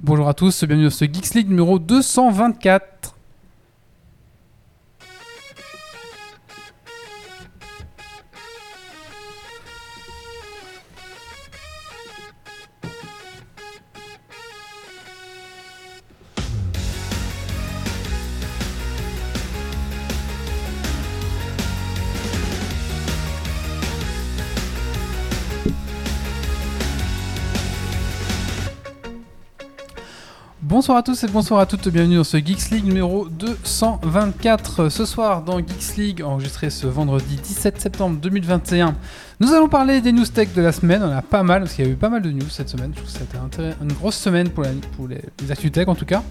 Bonjour à tous, bienvenue dans ce Geeks League numéro 224. Bonsoir à tous et bonsoir à toutes, bienvenue dans ce Geeks League numéro 224. Ce soir dans Geeks League, enregistré ce vendredi 17 septembre 2021, nous allons parler des news tech de la semaine. On a pas mal, parce qu'il y a eu pas mal de news cette semaine. Je trouve que c'était une grosse semaine pour, la- pour les, les actus tech en tout cas.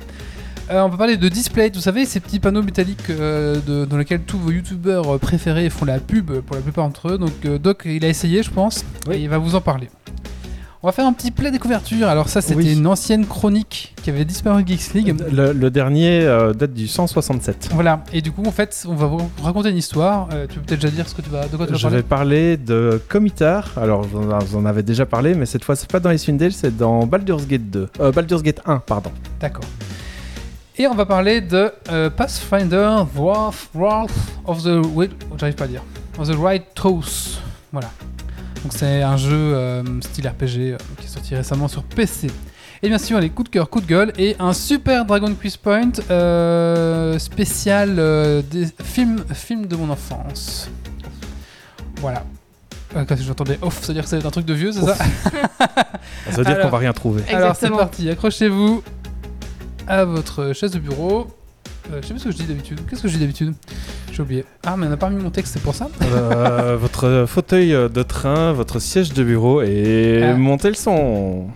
Euh, on va parler de display, vous savez, ces petits panneaux métalliques euh, de- dans lesquels tous vos youtubeurs euh, préférés font la pub pour la plupart d'entre eux. Donc euh, Doc, il a essayé, je pense, Oui. et il va vous en parler. On va faire un petit play des couvertures. Alors ça, c'était Oui. une ancienne chronique qui avait disparu de Geeks League. Le, le dernier euh, date du 167. Voilà, et du coup, en fait, on va vous raconter une histoire. Euh, tu peux peut-être déjà dire ce que tu vas, de quoi tu vas Je parler vais parler de Comitar. Alors, vous en- avez déjà parlé, mais cette fois, c'est pas dans Dale, c'est dans Baldur's Gate 2. Euh, Baldur's Gate 1, pardon. D'accord. Et on va parler de euh, Pathfinder Wrath, of the... Oui, j'arrive pas à dire. Of the Right Toes. Voilà. Donc c'est un jeu euh, style RPG euh, qui est sorti récemment sur PC. Et bien sûr, les coups de cœur, coups de gueule et un super Dragon Quiz Point euh, spécial euh, des films, films de mon enfance. Voilà. Euh, quand j'entendais off, c'est-à-dire que c'est un truc de vieux, c'est ça? Ça veut dire Alors- qu'on va rien trouver. Alors c'est Exactement. parti, accrochez-vous à votre chaise de bureau. Euh, je sais plus ce que je dis d'habitude? Qu'est-ce que je dis d'habitude? J'ai oublié. Ah, mais on n'a pas mis mon texte, c'est pour ça? Euh, votre fauteuil de train, votre siège de bureau et Ah. montez le son.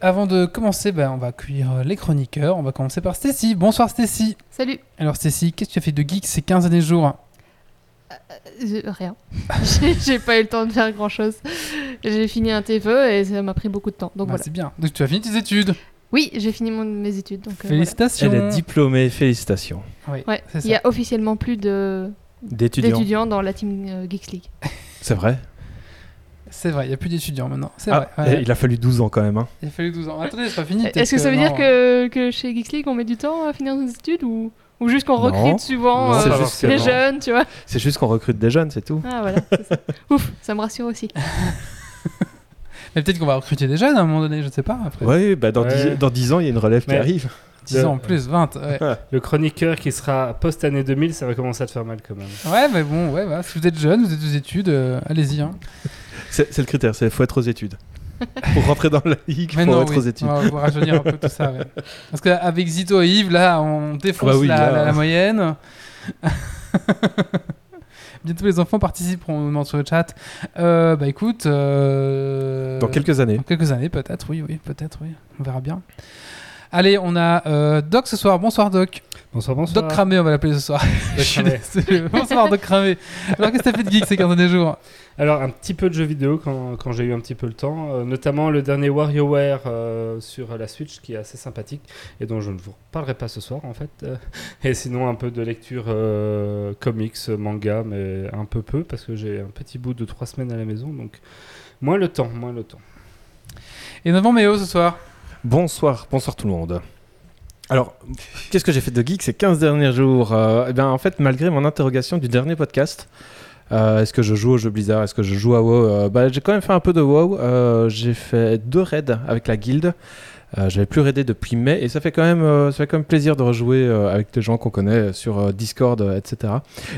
Avant de commencer, ben, on va accueillir les chroniqueurs. On va commencer par Stacy. Bonsoir Stacy. Salut. Alors Stacy, qu'est-ce que tu as fait de geek ces 15 années jours Euh, rien. J'ai- pas eu le temps de faire grand chose. J'ai fini un TFE et ça m'a pris beaucoup de temps. Donc Bah, voilà. C'est bien. Donc tu as fini tes études? Oui, j'ai fini mon- mes études. Donc, euh, Félicitations. Elle est diplômée, félicitations. Oui, voilà. Ouais. c'est Il y a officiellement plus de- D'étudiants. d'étudiants dans la team euh, Geeks League. C'est vrai? C'est vrai, il n'y a plus d'étudiants maintenant. C'est Ah, vrai. ouais. et Il a fallu 12 ans quand même. hein. Il a fallu 12 ans. Attendez, c'est pas fini. peut-être Est-ce que ça veut non. dire que, que chez Geeks League on met du temps à finir nos études ou, ou juste qu'on Non. recrute souvent Non, euh, juste non. jeunes, tu vois? C'est juste qu'on recrute des jeunes, c'est tout. Ah voilà. ça. Ouf, ça me rassure aussi. Mais peut-être qu'on va recruter des jeunes à un moment donné, je ne sais pas. Après. Oui, bah dans, Ouais. 10, dans 10 ans, il y a une relève qui arrive. 10 ans en plus, 20. Ouais. Le chroniqueur qui sera post-année 2000, ça va commencer à te faire mal quand même. Ouais, mais bon, ouais, si vous êtes jeune, vous êtes aux études, euh, allez-y. Hein. C'est le critère, c'est faut être aux études. Pour rentrer dans la ligue, Mais faut non, être oui, aux études. on va, rajeunir un peu tout ça. ouais. Parce qu'avec Zito et Yves, là, on défonce Ah bah oui, la, là. la- la moyenne. Bientôt les enfants participeront sur le chat. Euh, bah écoute, euh, Dans quelques années. dans quelques années peut-être, oui, oui, peut-être, oui, on verra bien. Allez, on a euh, Doc ce soir. Bonsoir Doc. Bonsoir, bonsoir. Doc Cramé, on va l'appeler ce soir. Cramé. Bonsoir Doc Cramé. Alors qu'est-ce que t'as fait de geek ces 15 derniers jours? Alors, un petit peu de jeux vidéo quand, quand j'ai eu un petit peu le temps, euh, notamment le dernier WarioWare euh, sur la Switch qui est assez sympathique et dont je ne vous parlerai pas ce soir en fait. Et sinon, un peu de lecture comics, manga, mais un peu peu parce que j'ai un petit bout de trois semaines à la maison donc moins le temps, moins le temps. Et Novembre Méo ce soir. Bonsoir, bonsoir tout le monde. Alors, qu'est-ce que j'ai fait de geek ces 15 derniers jours Euh, Eh bien, en fait, malgré mon interrogation du dernier podcast, euh, est-ce que je joue au jeu Blizzard Est-ce que je joue à WoW Euh, bah, J'ai quand même fait un peu de WoW. J'ai fait deux raids avec la guilde. Euh, J'avais plus raidé depuis mai et ça fait quand même, euh, ça fait quand même plaisir de rejouer euh, avec des gens qu'on connaît sur euh, Discord, euh, etc.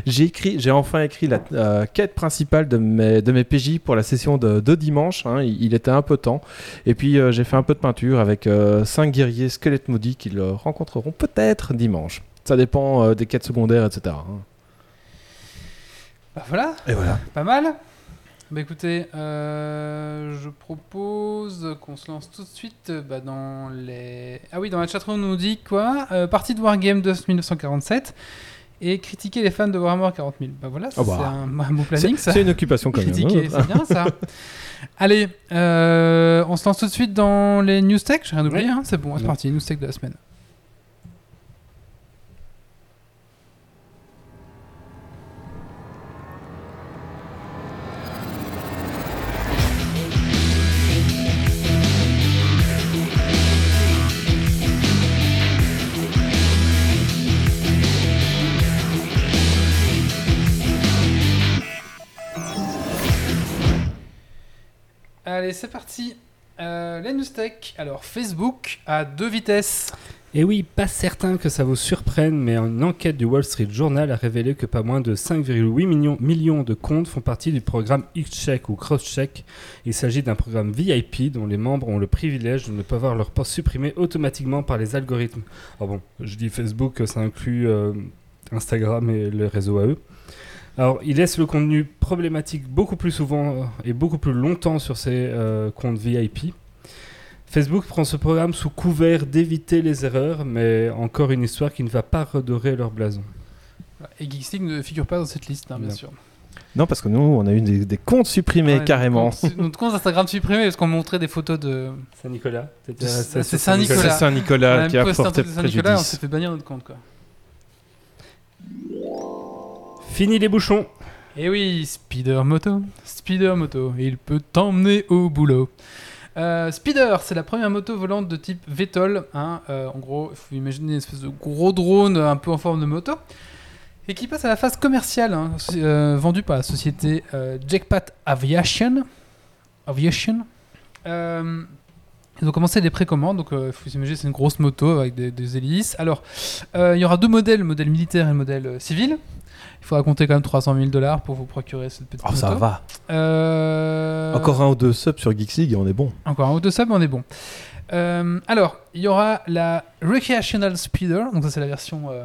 J'ai écrit, j'ai enfin écrit la euh, quête principale de mes, de mes PJ pour la session de, de dimanche. hein. il, il était un peu temps. Et puis euh, j'ai fait un peu de peinture avec 5 guerriers squelettes maudits qu'ils euh, rencontreront peut-être dimanche. Ça dépend euh, des quêtes secondaires, etc. hein. Bah voilà, Et voilà. pas mal. Bah écoutez, euh, je propose qu'on se lance tout de suite euh, bah, dans les... Ah oui, dans la chatroom on nous dit quoi? Euh, Partie de Wargame de 1947. et critiquer les fans de Warhammer 40 000. Bah voilà, ça, Oh bah. c'est un, un beau planning C'est ça. c'est une occupation quand même. Critiquer, hein. c'est bien ça. Allez, euh, on se lance tout de suite dans les news tech. J'ai rien oublié, Ouais. hein, c'est bon, c'est parti, news tech de la semaine. C'est parti. Euh, les news tech. Alors, Facebook à deux vitesses. Et oui, pas certain que ça vous surprenne, mais une enquête du Wall Street Journal a révélé que pas moins de 5,8 millions, millions de comptes font partie du programme X-Check ou Cross-Check. Il s'agit d'un programme VIP dont les membres ont le privilège de ne pas voir leur poste supprimé automatiquement par les algorithmes. Alors bon, je dis Facebook, ça inclut euh, Instagram et le réseau à eux. Alors, il laisse le contenu problématique beaucoup plus souvent euh, et beaucoup plus longtemps sur ses euh, comptes VIP. Facebook prend ce programme sous couvert d'éviter les erreurs, mais encore une histoire qui ne va pas redorer leur blason. Et Geeksleague ne figure pas dans cette liste, hein, bien Non. sûr. Non, parce que nous, on a eu des, des comptes supprimés Ouais, carrément. Notre compte, notre compte Instagram supprimé parce qu'on montrait des photos de. Saint-Nicolas C'est- c'est Saint-Nicolas. C'est Saint-Nicolas qui a porté Saint-Nicolas, on s'est fait bannir notre compte quoi. Fini les bouchons Et oui, Speeder Moto, Speeder Moto, il peut t'emmener au boulot. Euh, Speeder, c'est la première moto volante de type VTOL. hein, euh, en gros, il faut imaginer une espèce de gros drone un peu en forme de moto. Et qui passe à la phase commerciale, hein, euh, vendue par la société euh, Jackpat Aviation. Aviation. Ils ont commencé les précommandes, donc il faut s'imaginer c'est une grosse moto avec des, des hélices. Alors, il y aura deux modèles, le modèle militaire et le modèle civil. Il faudra compter quand même 300 000 dollars pour vous procurer cette petite Oh, moto. ça va. Euh, Encore un ou deux subs sur Geeks League et on est bon. Encore un ou deux subs, on est bon. Euh, alors, il y aura la Recreational Speeder, donc ça c'est la version euh,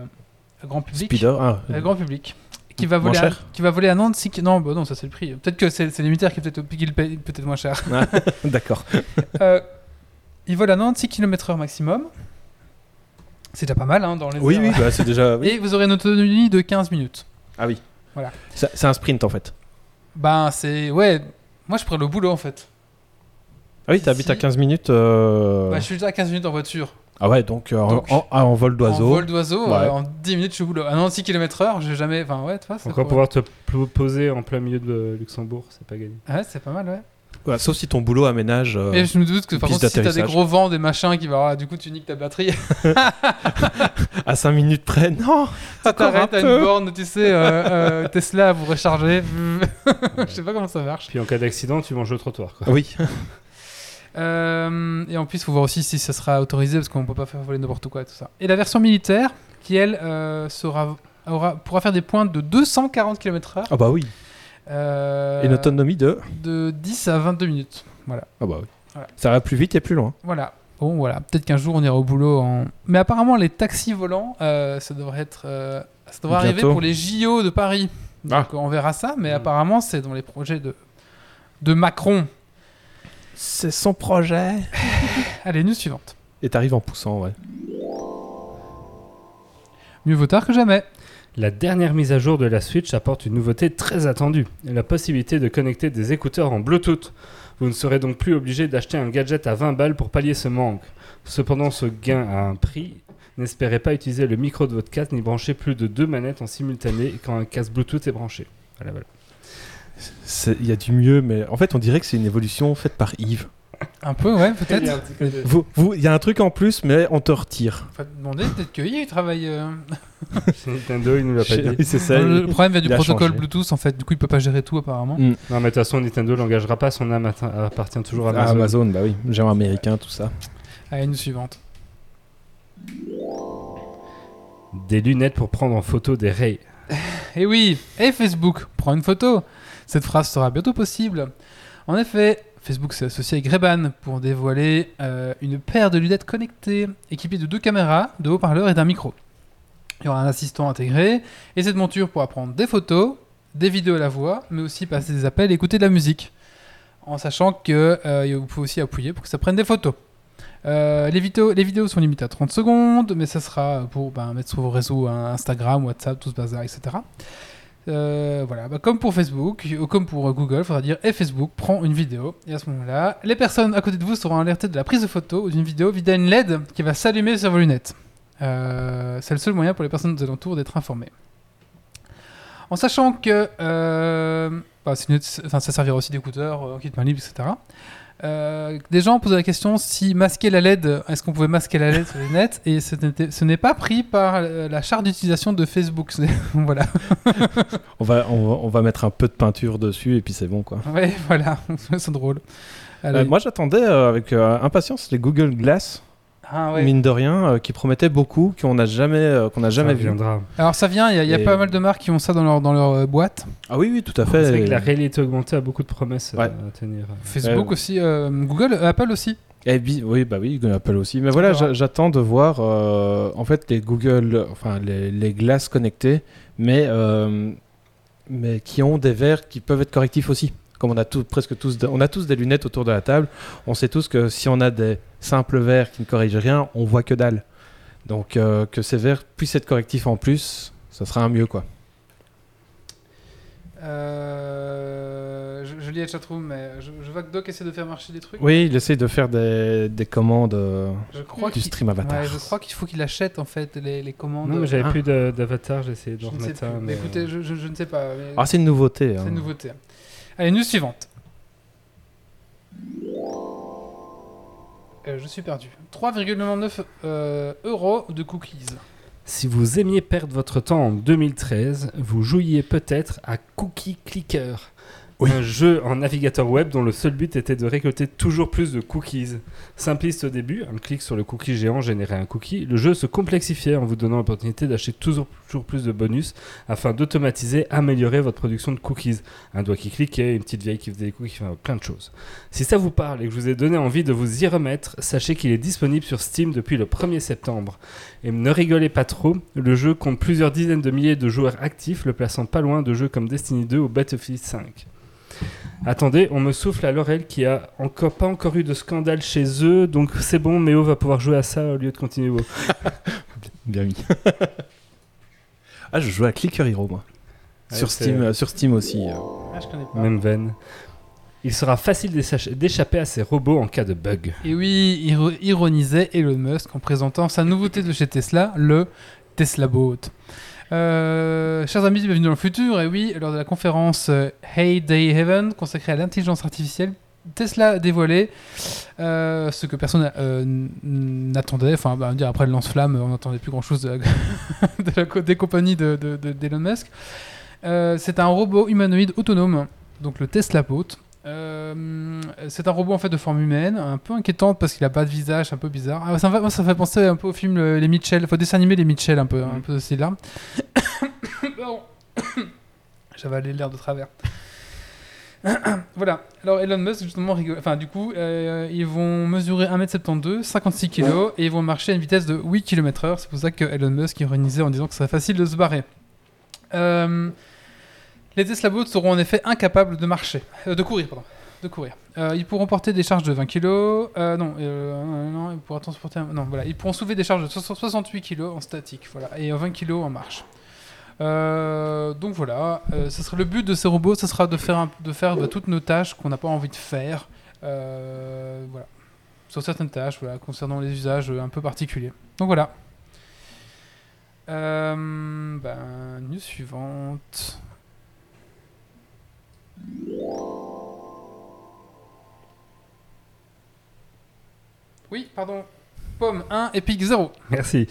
grand public. Speeder, ah, Euh, grand public. Qui va, voler à, qui va voler à Nantes. si- Non, bah non, ça c'est le prix. Peut-être que c'est militaires qui, peut-être qui le payent peut-être moins cher. d'accord. Euh, il vole à Nantes 6 km/h maximum. C'est déjà pas mal hein, dans les Oui, oui, bah, c'est déjà. oui. Et vous aurez une autonomie de 15 minutes. Ah oui. Voilà. C'est un sprint en fait. Ben, c'est. Ouais, moi je pourrais le boulot en fait. Ah oui, t'habites Si. à 15 minutes. euh, Bah, je suis déjà à 15 minutes en voiture. Ah ouais, donc, euh, Donc, en, en- en vol En d'oiseau. vol d'oiseau, Ouais. euh, en 10 minutes je suis au boulot. À Nantes 6 km/h, j'ai jamais. Enfin, ouais, tu vois. c'est Encore pouvoir te poser en plein milieu de Luxembourg, c'est pas gagné. Ouais, c'est pas mal, ouais. Ouais, sauf si ton boulot aménage. euh, Et je me doute que par contre, si t'as des gros vents, des machins qui va. ah, du coup, tu niques ta batterie. à 5 minutes près. Non Ça Encore un t'arrête à une borne, tu sais, euh, euh, Tesla, vous rechargez. je sais pas comment ça marche. Puis en cas d'accident, tu manges le trottoir. Quoi. Oui. Euh, et en plus, il faut voir aussi si ça sera autorisé parce qu'on peut pas faire voler n'importe quoi et tout ça. Et la version militaire, qui elle euh, sera, aura, pourra faire des pointes de 240 km/h. Ah bah oui. Euh, Et une autonomie de. de 10 à 22 minutes. Voilà. Ah bah oui. Voilà. Ça va plus vite et plus loin. Voilà. Bon, voilà. Peut-être qu'un jour on ira au boulot en. Mais apparemment, les taxis volants, euh, ça devrait être. euh, ça devrait arriver Bientôt. pour les JO de Paris. Donc on verra ça, mais Mm. apparemment, c'est dans les projets de, de Macron. C'est son projet. Allez, news suivante. Et t'arrives en poussant, ouais. Mieux vaut tard que jamais. La dernière mise à jour de la Switch apporte une nouveauté très attendue, la possibilité de connecter des écouteurs en Bluetooth. Vous ne serez donc plus obligé d'acheter un gadget à 20 balles pour pallier ce manque. Cependant, ce gain a un prix. N'espérez pas utiliser le micro de votre casque ni brancher plus de deux manettes en simultané quand un casque Bluetooth est branché. Il y a du mieux, mais en fait, on dirait que c'est une évolution faite par Yves. Un peu, ouais, peut-être. Vous, vous- il y a un truc en plus, mais on te retire. Faut te demander, peut-être que il travaille. euh, Nintendo, il nous l'a pas dit. Oui, c'est ça. Le problème vient du il protocole changé. Bluetooth, en fait. Du coup, il peut pas gérer tout, apparemment. Mm. Non, mais de toute façon, Nintendo n'engagera pas son âme appartient toujours à Ah, Amazon. Amazon, bah oui, géant américain, tout ça. Allez, news suivante. Des lunettes pour prendre en photo des rays. Et oui, et Facebook, prends une photo. Cette phrase sera bientôt possible. En effet, Facebook s'est associé avec Ray-Ban pour dévoiler euh, une paire de lunettes connectées, équipées de deux caméras, de haut-parleurs et d'un micro. Il y aura un assistant intégré, et cette monture pourra prendre des photos, des vidéos à la voix, mais aussi passer des appels et écouter de la musique. En sachant que euh, vous pouvez aussi appuyer pour que ça prenne des photos. Euh, les, vidéos, les vidéos sont limitées à 30 secondes, mais ça sera pour ben, mettre sur vos réseaux hein, Instagram, WhatsApp, tout ce bazar, etc. Euh, voilà, bah, comme pour Facebook, ou comme pour Google, il faudra dire et Facebook prend une vidéo. Et à ce moment-là, les personnes à côté de vous seront alertées de la prise de photo ou d'une vidéo via une LED qui va s'allumer sur vos lunettes. Euh, c'est le seul moyen pour les personnes des alentours d'être informées. En sachant que euh, bah, ça servira aussi d'écouteurs, euh, kit main libre, etc. Euh, des gens posaient la question si masquer la LED, est-ce qu'on pouvait masquer la LED sur les nets Et ce n'est pas pris par euh, la charte d'utilisation de Facebook. Voilà. On va, on, va, on va mettre un peu de peinture dessus et puis c'est bon quoi. Ouais, voilà, c'est drôle. Euh, moi j'attendais euh, avec impatience les Google Glass, ah, ouais. mine de rien, euh, qui promettaient beaucoup, qu'on n'a jamais, euh, qu'on n'a jamais Ça vu. viendra. Alors ça vient, il y a, il y a Et- pas mal de marques qui ont ça dans leur, dans leur euh, boîte. Ah oui, oui, tout à fait. C'est vrai que Et- la réalité augmentée a beaucoup de promesses Ouais. à tenir. Facebook Ouais. aussi, euh, Google, euh, Apple aussi. Eh bi- oui, bah oui, Apple aussi. Mais voilà, j'attends de voir euh, en fait les Google, enfin les, les glaces connectées, mais, euh, mais qui ont des verres qui peuvent être correctifs aussi. Comme on a tous, presque tous, de- on a tous des lunettes autour de la table, on sait tous que si on a des simples verres qui ne corrigent rien, on voit que dalle. Donc euh, que ces verres puissent être correctifs en plus, ça sera un mieux quoi. Euh, je, je lis la chatroom, mais je, je vois que Doc essaie de faire marcher des trucs. Oui, il essaye de faire des, des commandes euh, Je crois du qu'il stream avatar. ouais, je crois qu'il faut qu'il achète en fait les, les commandes. Non, mais j'avais Ah. plus d'avatar, j'ai essayé de remettre ça. Mais écoutez, euh, je, je- je ne sais pas. mais Ah, c'est une nouveauté. c'est hein. une nouveauté. Allez, news suivante. Euh, je suis perdu. 3,99 euh, euros de cookies. Si vous aimiez perdre votre temps en 2013, vous jouiez peut-être à Cookie Clicker. Oui. Un jeu en navigateur web dont le seul but était de récolter toujours plus de cookies. Simpliste au début, un clic sur le cookie géant générait un cookie. Le jeu se complexifiait en vous donnant l'opportunité d'acheter toujours, toujours plus de bonus afin d'automatiser, améliorer votre production de cookies. Un doigt qui cliquait, une petite vieille qui faisait des cookies, enfin, plein de choses. Si ça vous parle et que je vous ai donné envie de vous y remettre, sachez qu'il est disponible sur Steam depuis le 1er septembre. Et ne rigolez pas trop, le jeu compte plusieurs dizaines de milliers de joueurs actifs, le plaçant pas loin de jeux comme Destiny 2 ou Battlefield 5. Attendez, on me souffle à l'oreille qu'il n'y a encore pas encore eu de scandale chez eux, donc c'est bon, Méo va pouvoir jouer à ça au lieu de continuer. Bien mis. ah, je joue à Clicker Hero, moi. Ouais, sur, Steam, euh, sur Steam aussi. euh. Ah, je connais pas. Même veine. Il sera facile d'échapper à ces robots en cas de bug. Et oui, iro- ironisait Elon Musk en présentant sa nouveauté de chez Tesla, le Tesla Bot. Euh, chers amis, bienvenue dans le futur. Et oui, lors de la conférence euh, Hey Day Heaven consacrée à l'intelligence artificielle, Tesla dévoilé euh, ce que personne euh, n'attendait. Enfin, bah, dire après le lance-flamme, on n'attendait plus grand-chose de la, de la co- des compagnies de- de- de- d'Elon Musk. Euh, c'est un robot humanoïde autonome, donc le Tesla Bot. C'est un robot en fait de forme humaine, un peu inquiétante parce qu'il a pas de visage, un peu bizarre. Ah, ça, moi, ça fait penser un peu au film euh, Les Mitchell, faut dessin animé Les Mitchell un peu, un Mhm. peu de ce style-là. Pardon. J'avais l'air de travers. voilà. Alors Elon Musk justement rigole. Enfin du coup, euh, ils vont mesurer 1m72, 56 kg et ils vont marcher à une vitesse de 8 km/h. C'est pour ça que Elon Musk ironisait en disant que ce serait facile de se barrer. Euh, les Tesla Bots seront en effet incapables de marcher, euh, de courir, pardon, de courir. Ils pourront porter des charges de 20 kg. Non, non, ils pourront transporter. Non, voilà, ils pourront soulever des charges de 60 68 kg en statique, voilà, et 20 kg en marche. Euh, donc voilà, euh, ce serait le but de ces robots, ce sera de faire, de bah, toutes nos tâches qu'on n'a pas envie de faire, euh, sur certaines tâches, concernant les usages un peu particuliers. Donc voilà. Euh, ben, news suivante. Oui, pardon. Pomme 1, Epic 0. Merci.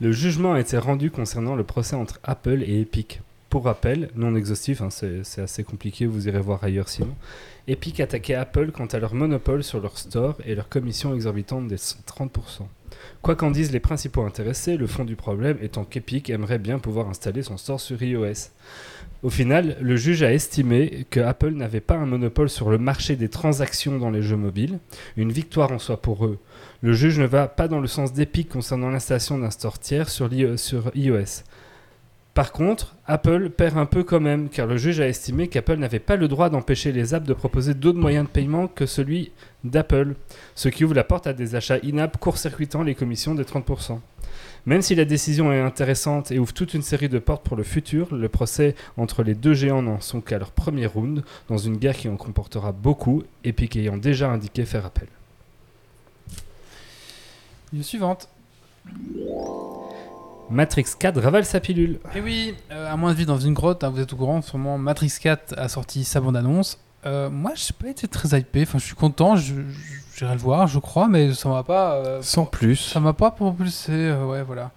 Le jugement a été rendu concernant le procès entre Apple et Epic. Pour rappel, non exhaustif, hein, c'est assez compliqué, vous irez voir ailleurs sinon. Epic attaquait Apple quant à leur monopole sur leur store et leur commission exorbitante des 30%. Quoi qu'en disent les principaux intéressés, le fond du problème étant qu'Epic aimerait bien pouvoir installer son store sur iOS. Au final, le juge a estimé que Apple n'avait pas un monopole sur le marché des transactions dans les jeux mobiles, une victoire en soi pour eux. Le juge ne va pas dans le sens d'Epic concernant l'installation d'un store tiers sur, l'i- sur iOS. Par contre, Apple perd un peu quand même, car le juge a estimé qu'Apple n'avait pas le droit d'empêcher les apps de proposer d'autres moyens de paiement que celui d'Apple, ce qui ouvre la porte à des achats in-app court-circuitant les commissions des 30%. Même si la décision est intéressante et ouvre toute une série de portes pour le futur, le procès entre les deux géants n'en sont qu'à leur premier round, dans une guerre qui en comportera beaucoup, Epic ayant déjà indiqué faire appel. News suivante. Matrix 4 ravale sa pilule. Et oui, euh, à moins de vivre dans une grotte, hein, vous êtes au courant, sûrement Matrix 4 a sorti sa bande-annonce. Euh, moi, j'ai pas été très hypé, enfin, je suis content, j'irai le voir, je crois, mais ça m'a pas. euh, Sans plus. Ça m'a pas propulsé, euh, ouais, voilà.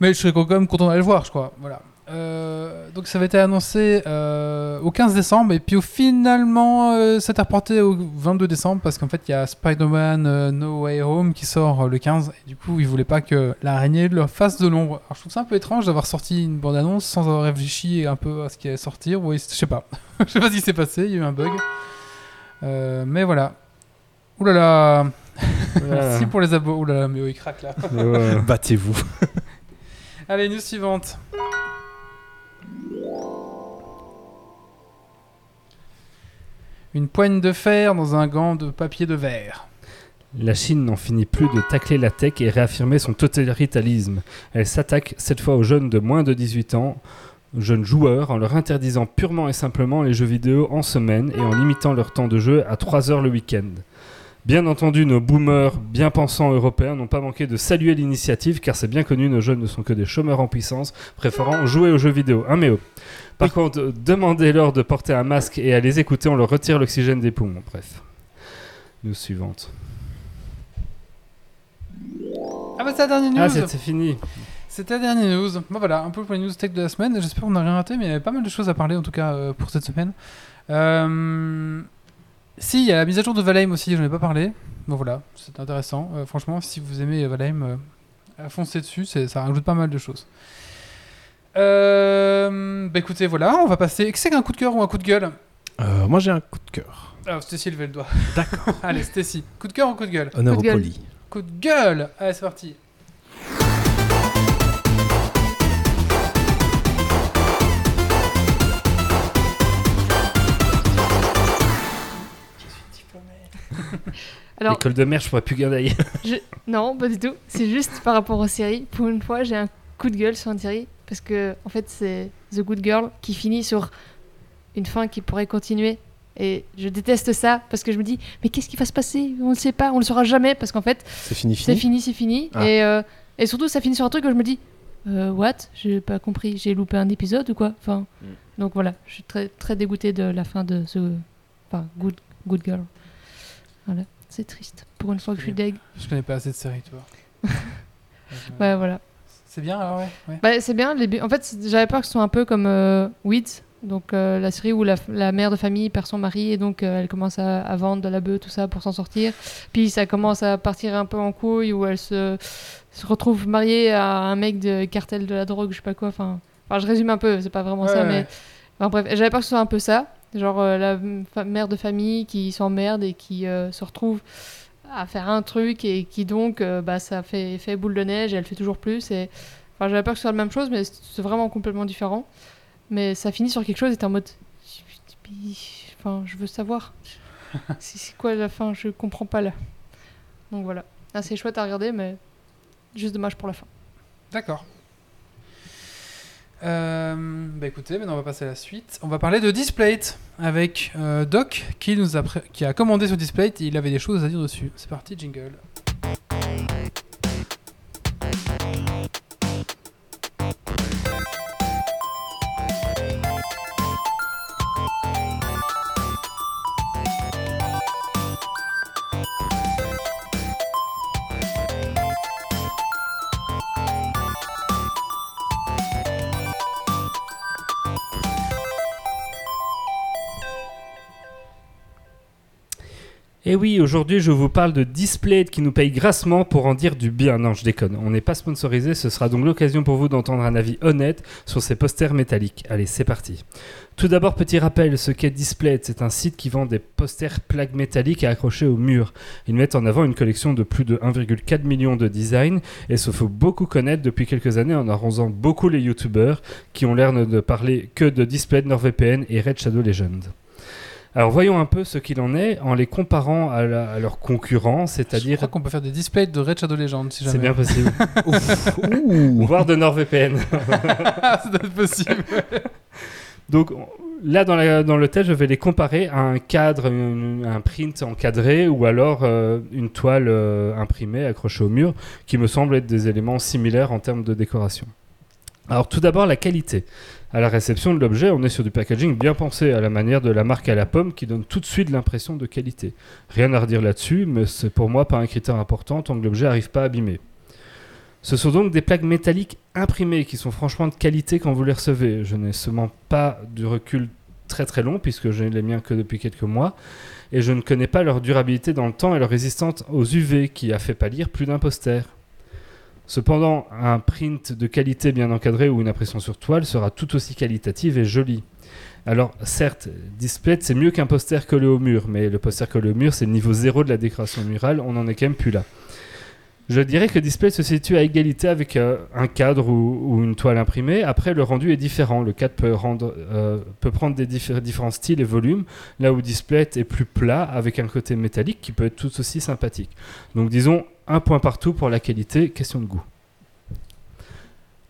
Mais je serais quand même content d'aller le voir, je crois. Voilà. Euh, donc ça avait été annoncé euh, au 15 décembre, et puis au finalement, euh, ça a été reporté au 22 décembre, parce qu'en fait, il y a Spider-Man euh, No Way Home qui sort euh, le 15, et du coup, ils voulaient pas que l'araignée leur fasse de l'ombre. Alors je trouve ça un peu étrange d'avoir sorti une bande-annonce sans avoir réfléchi un peu à ce qui allait sortir. Oui, je sais pas. je sais pas ce qui s'est passé, il y a eu un bug. Euh, mais voilà. Ouh là là Merci pour les abos. Ouh là là, mais oh, il craque là. Ouais. Battez-vous. Allez, news suivante. Une poigne de fer dans un gant de papier de verre. La Chine n'en finit plus de tacler la tech et réaffirmer son totalitarisme. Elle s'attaque cette fois aux jeunes de moins de 18 ans, jeunes joueurs, en leur interdisant purement et simplement les jeux vidéo en semaine et en limitant leur temps de jeu à 3 heures le week-end. Bien entendu, nos boomers bien pensants européens n'ont pas manqué de saluer l'initiative car c'est bien connu, nos jeunes ne sont que des chômeurs en puissance, préférant jouer aux jeux vidéo. Hein, mais oh. Par contre, demandez-leur de porter un masque et à les écouter, on leur retire l'oxygène des poumons. Bref. News suivante. Ah bah c'est la dernière news Ah, c'est c'est fini. C'était la dernière news. Bah voilà, un peu pour les news tech de la semaine. J'espère qu'on n'a rien raté, mais il y avait pas mal de choses à parler en tout cas euh, pour cette semaine. Euh... Si, il y a la mise à jour de Valheim aussi, j'en ai pas parlé. Bon voilà, c'est intéressant. Euh, franchement, si vous aimez Valheim, euh, foncez dessus, c'est- ça rajoute pas mal de choses. Euh, bah écoutez, voilà, on va passer. Est-ce que c'est un coup de cœur ou un coup de gueule? Euh, moi, j'ai un coup de cœur. Alors, Stacy, levez le doigt. D'accord. Allez, Stacy, coup de cœur ou coup de gueule? Honneur Coup au de gueule. poli. Coup de gueule Allez, c'est parti. Alors, L'école de mer, je pourrais plus garder. non, pas du tout. C'est juste par rapport aux séries. Pour une fois, j'ai un coup de gueule sur une série. Parce que, en fait, c'est The Good Girl qui finit sur une fin qui pourrait continuer. Et je déteste ça parce que je me dis, mais qu'est-ce qui va se passer? On ne sait pas, on ne le saura jamais. Parce qu'en fait, C'est fini, c'est fini? fini, c'est fini. Ah. Et, euh, et surtout, ça finit sur un truc où je me dis, euh, what? J'ai pas compris. J'ai loupé un épisode ou quoi? Enfin, Mm. Donc voilà, je suis très, très dégoûtée de la fin de ce. Enfin, Good, good Girl. Voilà, c'est triste. Pour une fois que je suis deg. Je connais pas assez de séries, tu vois. Ouais, voilà. C'est bien alors, ouais. ouais. Bah, c'est bien. les En fait, j'avais peur que ce soit un peu comme euh, Weeds, donc euh, la série où la, la mère de famille perd son mari et donc euh, elle commence à, à vendre de la bœuf, tout ça pour s'en sortir. Puis ça commence à partir un peu en couille où elle se, se retrouve mariée à un mec de cartel de la drogue, je sais pas quoi. Enfin, enfin je résume un peu, c'est pas vraiment Ouais, ça, ouais. mais enfin, bref, j'avais peur que ce soit un peu ça. Genre euh, la mère de famille qui s'emmerde et qui euh, se retrouve à faire un truc et qui donc euh, bah, ça fait effet boule de neige et elle fait toujours plus et enfin j'avais peur que ce soit la même chose mais c'est vraiment complètement différent. Mais ça finit sur quelque chose et t'es en mode enfin je veux savoir. C'est c'est quoi la fin? Je comprends pas là. Donc voilà. C'est chouette à regarder mais juste dommage pour la fin. D'accord. Euh, bah écoutez, maintenant on va passer à la suite. On va parler de Displate avec euh, Doc qui nous a, qui a commandé sur Displate et il avait des choses à dire dessus. C'est parti, jingle. Et oui, aujourd'hui je vous parle de Display qui nous paye grassement pour en dire du bien. Non, je déconne, on n'est pas sponsorisé, ce sera donc l'occasion pour vous d'entendre un avis honnête sur ces posters métalliques. Allez, c'est parti. Tout d'abord, petit rappel, ce qu'est Display, c'est un site qui vend des posters plaques métalliques à accrocher au mur. Ils mettent en avant une collection de plus de 1,4 million de designs et se faut beaucoup connaître depuis quelques années en arrosant beaucoup les youtubeurs qui ont l'air de parler que de Display, NordVPN et Red Shadow Legend. Alors voyons un peu ce qu'il en est en les comparant à, la- à leurs concurrents, Je c'est-à-dire crois qu'on peut faire des displays de Red Shadow Legend si jamais. c'est bien possible, Ouh. voire de NordVPN. ça doit être possible. Donc on- là dans, la- dans le test, je vais les comparer à un cadre, une- un print encadré ou alors euh, une toile euh, imprimée accrochée au mur, qui me semble être des éléments similaires en termes de décoration. Alors tout d'abord la qualité. À la réception de l'objet, on est sur du packaging bien pensé à la manière de la marque à la pomme qui donne tout de suite l'impression de qualité. Rien à redire là-dessus, mais c'est pour moi pas un critère important tant que l'objet n'arrive pas abîmé. Ce sont donc des plaques métalliques imprimées qui sont franchement de qualité quand vous les recevez. Je n'ai seulement pas du recul très très long puisque je n'ai les miens que depuis quelques mois et je ne connais pas leur durabilité dans le temps et leur résistance aux UV qui a fait pâlir plus d'un poster. Cependant, un print de qualité bien encadré ou une impression sur toile sera tout aussi qualitative et jolie. Alors, certes, Display, c'est mieux qu'un poster collé au mur, mais le poster collé au mur, c'est le niveau zéro de la décoration murale, on n'en est quand même plus là. Je dirais que Display se situe à égalité avec euh, un cadre ou, une toile imprimée. Après, le rendu est différent. Le cadre peut, euh, prendre des diffé- différents styles et volumes, là où Display est plus plat, avec un côté métallique qui peut être tout aussi sympathique. Donc, disons, un point partout pour la qualité, question de goût.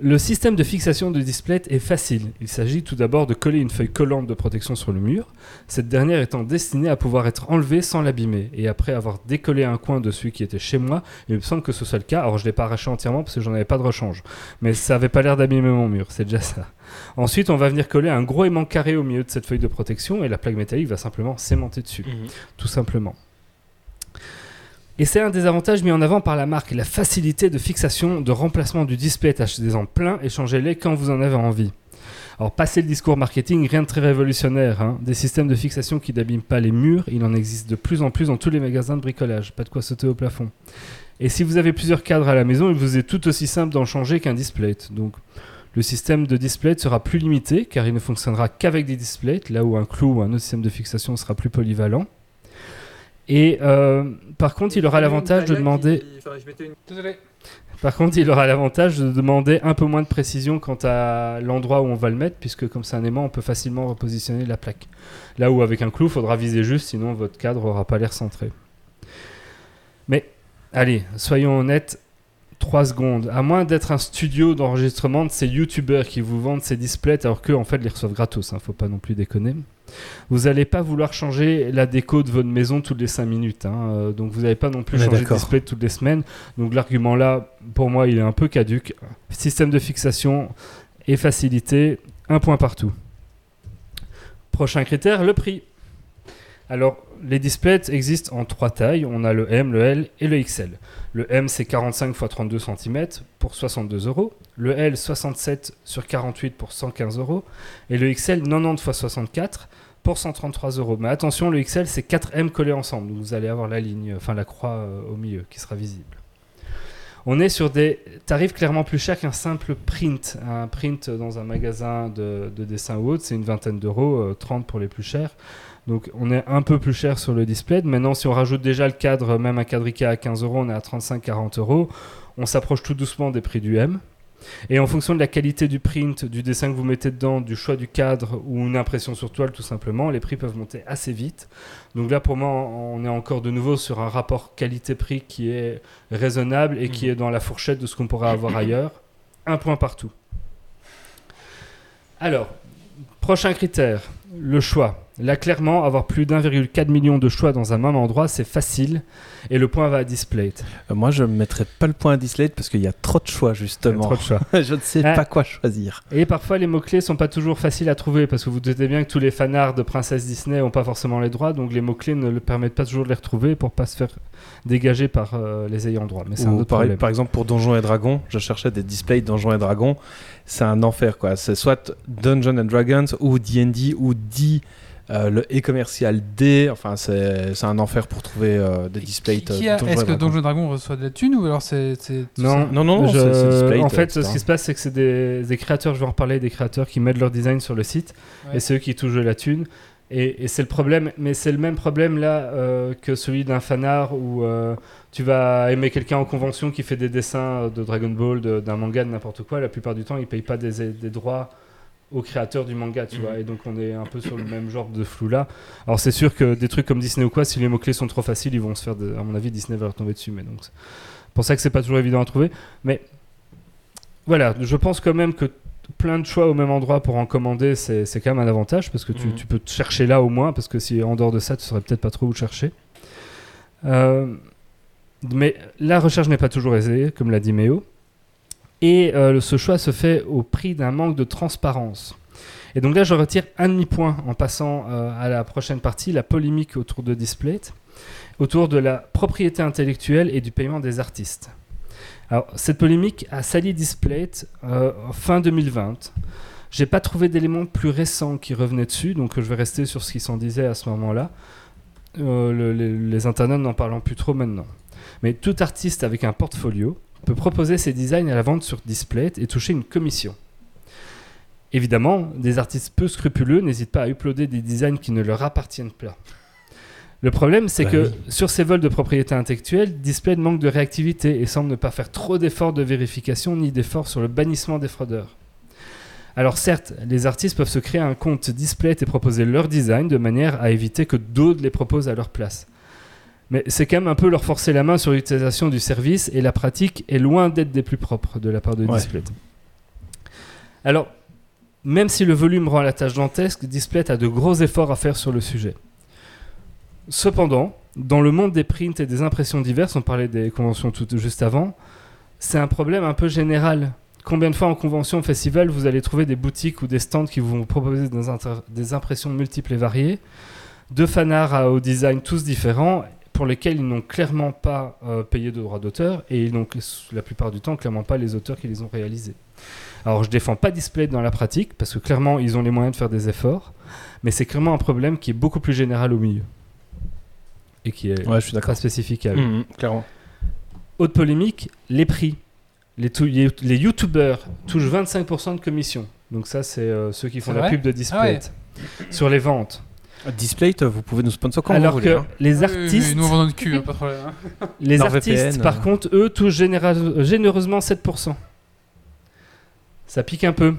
Le système de fixation de display est facile. Il s'agit tout d'abord de coller une feuille collante de protection sur le mur, cette dernière étant destinée à pouvoir être enlevée sans l'abîmer. Et après avoir décollé un coin de celui qui était chez moi, il me semble que ce soit le cas. Alors je ne l'ai pas arraché entièrement parce que j'en avais pas de rechange. Mais ça avait pas l'air d'abîmer mon mur, c'est déjà ça. Ensuite, on va venir coller un gros aimant carré au milieu de cette feuille de protection et la plaque métallique va simplement s'aimanter dessus tout simplement. Et c'est un des avantages mis en avant par la marque, la facilité de fixation, de remplacement du display, achetez-en plein et changez-les quand vous en avez envie. Alors, passer le discours marketing, rien de très révolutionnaire. hein. Des systèmes de fixation qui n'abîment pas les murs, il en existe de plus en plus dans tous les magasins de bricolage. Pas de quoi sauter au plafond. Et si vous avez plusieurs cadres à la maison, il vous est tout aussi simple d'en changer qu'un display. Donc, le système de display sera plus limité car il ne fonctionnera qu'avec des displays, là où un clou ou un autre système de fixation sera plus polyvalent. Et euh, par contre, il aura l'avantage de demander. Par contre, il aura l'avantage de demander un peu moins de précision quant à l'endroit où on va le mettre, puisque comme c'est un aimant, on peut facilement repositionner la plaque. Là où avec un clou, il faudra viser juste, sinon votre cadre aura pas l'air centré. Mais allez, soyons honnêtes, 3 secondes. À moins d'être un studio d'enregistrement de ces youtubeurs qui vous vendent ces displays, alors qu'eux, en fait, les reçoivent gratos, hein, faut pas non plus déconner. Vous n'allez pas vouloir changer la déco de votre maison toutes les 5 minutes. hein, euh, donc vous n'allez pas non plus changer de display toutes les semaines. Donc l'argument là, pour moi, il est un peu caduque. Système de fixation et facilité, un point partout. Prochain critère, le prix. Alors, les displays existent en trois tailles. On a le M, le L et le XL. Le M, c'est 45 x 32 cm pour 62 euros. Le L, 67 sur 48 pour 115 euros. Et le XL, 90 x 64 pour 133 euros. Mais attention, le XL, c'est 4 M collés ensemble. Donc vous allez avoir la ligne, enfin la croix euh, au milieu qui sera visible. On est sur des tarifs clairement plus chers qu'un simple print. Un print dans un magasin de, de dessin ou autre, c'est une vingtaine d'euros, euh, 30 pour les plus chers. Donc on est un peu plus cher sur le display. Maintenant, si on rajoute déjà le cadre, même un cadre à 15 euros, on est à 35-40 euros. On s'approche tout doucement des prix du M. Et en fonction de la qualité du print, du dessin que vous mettez dedans, du choix du cadre ou une impression sur toile tout simplement, les prix peuvent monter assez vite. Donc là pour moi on est encore de nouveau sur un rapport qualité-prix qui est raisonnable et qui est dans la fourchette de ce qu'on pourrait avoir ailleurs. Un point partout. Alors, prochain critère, le choix. Là, clairement, avoir plus d'1,4 million de choix dans un même endroit, c'est facile. Et le point va à display. Euh, Moi, je ne mettrais pas le point à Dislate parce qu'il y a trop de choix, justement. Trop de choix. je ne sais Ah. pas quoi choisir. Et parfois, les mots-clés sont pas toujours faciles à trouver parce que vous doutez bien que tous les fanarts de Princesse Disney n'ont pas forcément les droits, donc les mots-clés ne le permettent pas toujours de les retrouver pour pas se faire dégager par euh, les ayants droit. Mais c'est un Ou autre pareil, problème. par exemple, pour Donjons et Dragons, je cherchais des displays Donjons et Dragons. C'est un enfer, quoi. C'est soit Dungeons and Dragons ou D&D ou D Euh, le e-commercial D, enfin, c'est c'est un enfer pour trouver euh, des displays. Donjons Est-ce que et Dragons reçoit de la thune ou alors c'est. Non, Non, non, je- en fait, etc. ce qui se passe, c'est que c'est des, des créateurs, je vais en reparler, des créateurs qui mettent leur design sur le site Ouais. et c'est eux qui touchent de la thune. Et, et c'est le problème, mais c'est le même problème là euh, que celui d'un fanart où euh, tu vas aimer quelqu'un en convention qui fait des dessins de Dragon Ball, d'un manga, de n'importe quoi. La plupart du temps, ils payent pas des, des droits aux créateurs du manga, tu Mhm. vois. Et donc, on est un peu sur le même genre de flou là. Alors, c'est sûr que des trucs comme Disney ou quoi, si les mots-clés sont trop faciles, ils vont se faire, de- à mon avis, Disney va leur tomber dessus. Mais donc, c'est pour ça que c'est pas toujours évident à trouver. Mais voilà, je pense quand même que plein de choix au même endroit pour en commander, c'est quand même un avantage parce que tu, Mhm. tu peux te chercher là au moins, parce que si en dehors de ça, tu saurais peut-être pas trop où chercher. Euh, mais la recherche n'est pas toujours aisée, comme l'a dit Méo. Et euh, ce choix se fait au prix d'un manque de transparence. Et donc là, je retire un demi-point en passant euh, à la prochaine partie, la polémique autour de Displate, autour de la propriété intellectuelle et du paiement des artistes. Alors, cette polémique a sali Displate euh, fin 2020. J'ai pas trouvé d'éléments plus récents qui revenaient dessus, donc je vais rester sur ce qui s'en disait à ce moment-là. Le- les, les internautes n'en parlant plus trop maintenant. Mais tout artiste avec un portfolio peut proposer ses designs à la vente sur Displate et toucher une commission. Évidemment, des artistes peu scrupuleux n'hésitent pas à uploader des designs qui ne leur appartiennent pas. Le problème, c'est Bah que oui. sur ces vols de propriété intellectuelle, Displate manque de réactivité et semble ne pas faire trop d'efforts de vérification ni d'efforts sur le bannissement des fraudeurs. Alors certes, les artistes peuvent se créer un compte Displate et proposer leur design de manière à éviter que d'autres les proposent à leur place. Mais c'est quand même un peu leur forcer la main sur l'utilisation du service et la pratique est loin d'être des plus propres de la part de Ouais. Alors, même si le volume rend la tâche dantesque, Displate a de gros efforts à faire sur le sujet. Cependant, dans le monde des prints et des impressions diverses, on parlait des conventions tout juste avant, c'est un problème un peu général. Combien de fois en convention, au festival, vous allez trouver des boutiques ou des stands qui vont vous proposer des, impressions multiples et variées, de fanarts à- au design tous différents, pour lesquels ils n'ont clairement pas euh, payé de droits d'auteur et ils n'ont la plupart du temps clairement pas les auteurs qui les ont réalisés. Alors je défends pas Display dans la pratique parce que clairement ils ont les moyens de faire des efforts, mais c'est clairement un problème qui est beaucoup plus général au milieu et qui est Ouais, je suis très d'accord. spécifique à eux. Mhm, clairement. Autre polémique, les prix. Les, les, les youtubeurs touchent 25% de commission. Donc ça, c'est euh, ceux qui font la pub de Display. Sur les ventes. Displate, vous pouvez nous sponsor quand Alors vous que voulez. hein. les Oui, oui, oui, artistes, nous on vend notre cul, hein, pas de problème. hein. les Leur artistes VPN, par euh. contre, eux, touchent généreusement 7%. Ça pique un peu.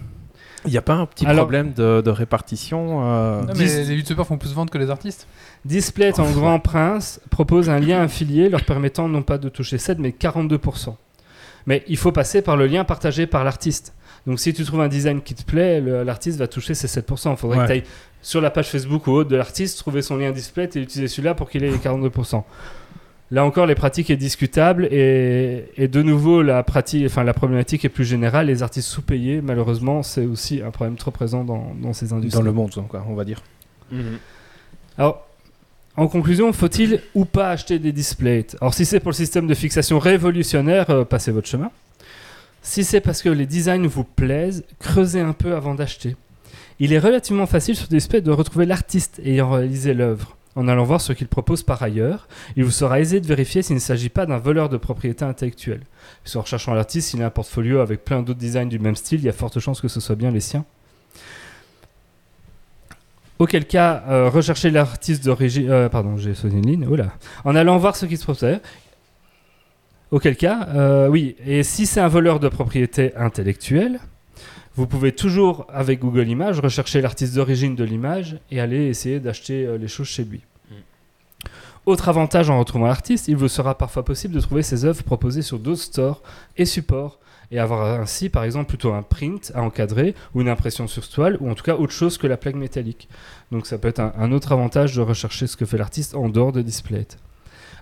Il n'y a pas un petit Alors- problème de, de répartition euh, Non, mais Dis- les youtubeurs font plus vendre que les artistes. Display, en grand prince, propose un lien affilié leur permettant non pas de toucher 7, mais 42%. Mais il faut passer par le lien partagé par l'artiste. Donc si tu trouves un design qui te plaît, l'artiste va toucher ses 7%. Il faudrait Ouais. que tu ailles sur la page Facebook ou autre de l'artiste, trouver son lien display et utiliser celui-là pour qu'il ait les 42%. Là encore, les pratiques est discutable et, et de nouveau, la, pratique, enfin, la problématique est plus générale. Les artistes sous-payés, malheureusement, c'est aussi un problème trop présent dans, dans ces industries. dans le monde, quoi, on va dire. Alors, en conclusion, faut-il ou pas acheter des displays? Alors, si c'est pour le système de fixation révolutionnaire, euh, passez votre chemin. Si c'est parce que les designs vous plaisent, creusez un peu avant d'acheter. Il est relativement facile sur Display de retrouver l'artiste ayant réalisé l'œuvre. En allant voir ce qu'il propose par ailleurs, il vous sera aisé de vérifier s'il ne s'agit pas d'un voleur de propriété intellectuelle. En recherchant l'artiste, s'il a un portfolio avec plein d'autres designs du même style, il y a forte chance que ce soit bien les siens. Auquel cas, euh, recherchez l'artiste d'origine. euh, pardon, j'ai sauté une ligne. Oula. En allant voir ce qui se propose. Auquel cas, euh, oui. Et si c'est un voleur de propriété intellectuelle, vous pouvez toujours, avec Google Images, rechercher l'artiste d'origine de l'image et aller essayer d'acheter euh, les choses chez lui. Autre avantage en retrouvant l'artiste, il vous sera parfois possible de trouver ses œuvres proposées sur d'autres stores et supports et avoir ainsi par exemple plutôt un print à encadrer ou une impression sur toile ou en tout cas autre chose que la plaque métallique. Donc ça peut être un, un autre avantage de rechercher ce que fait l'artiste en dehors de Display.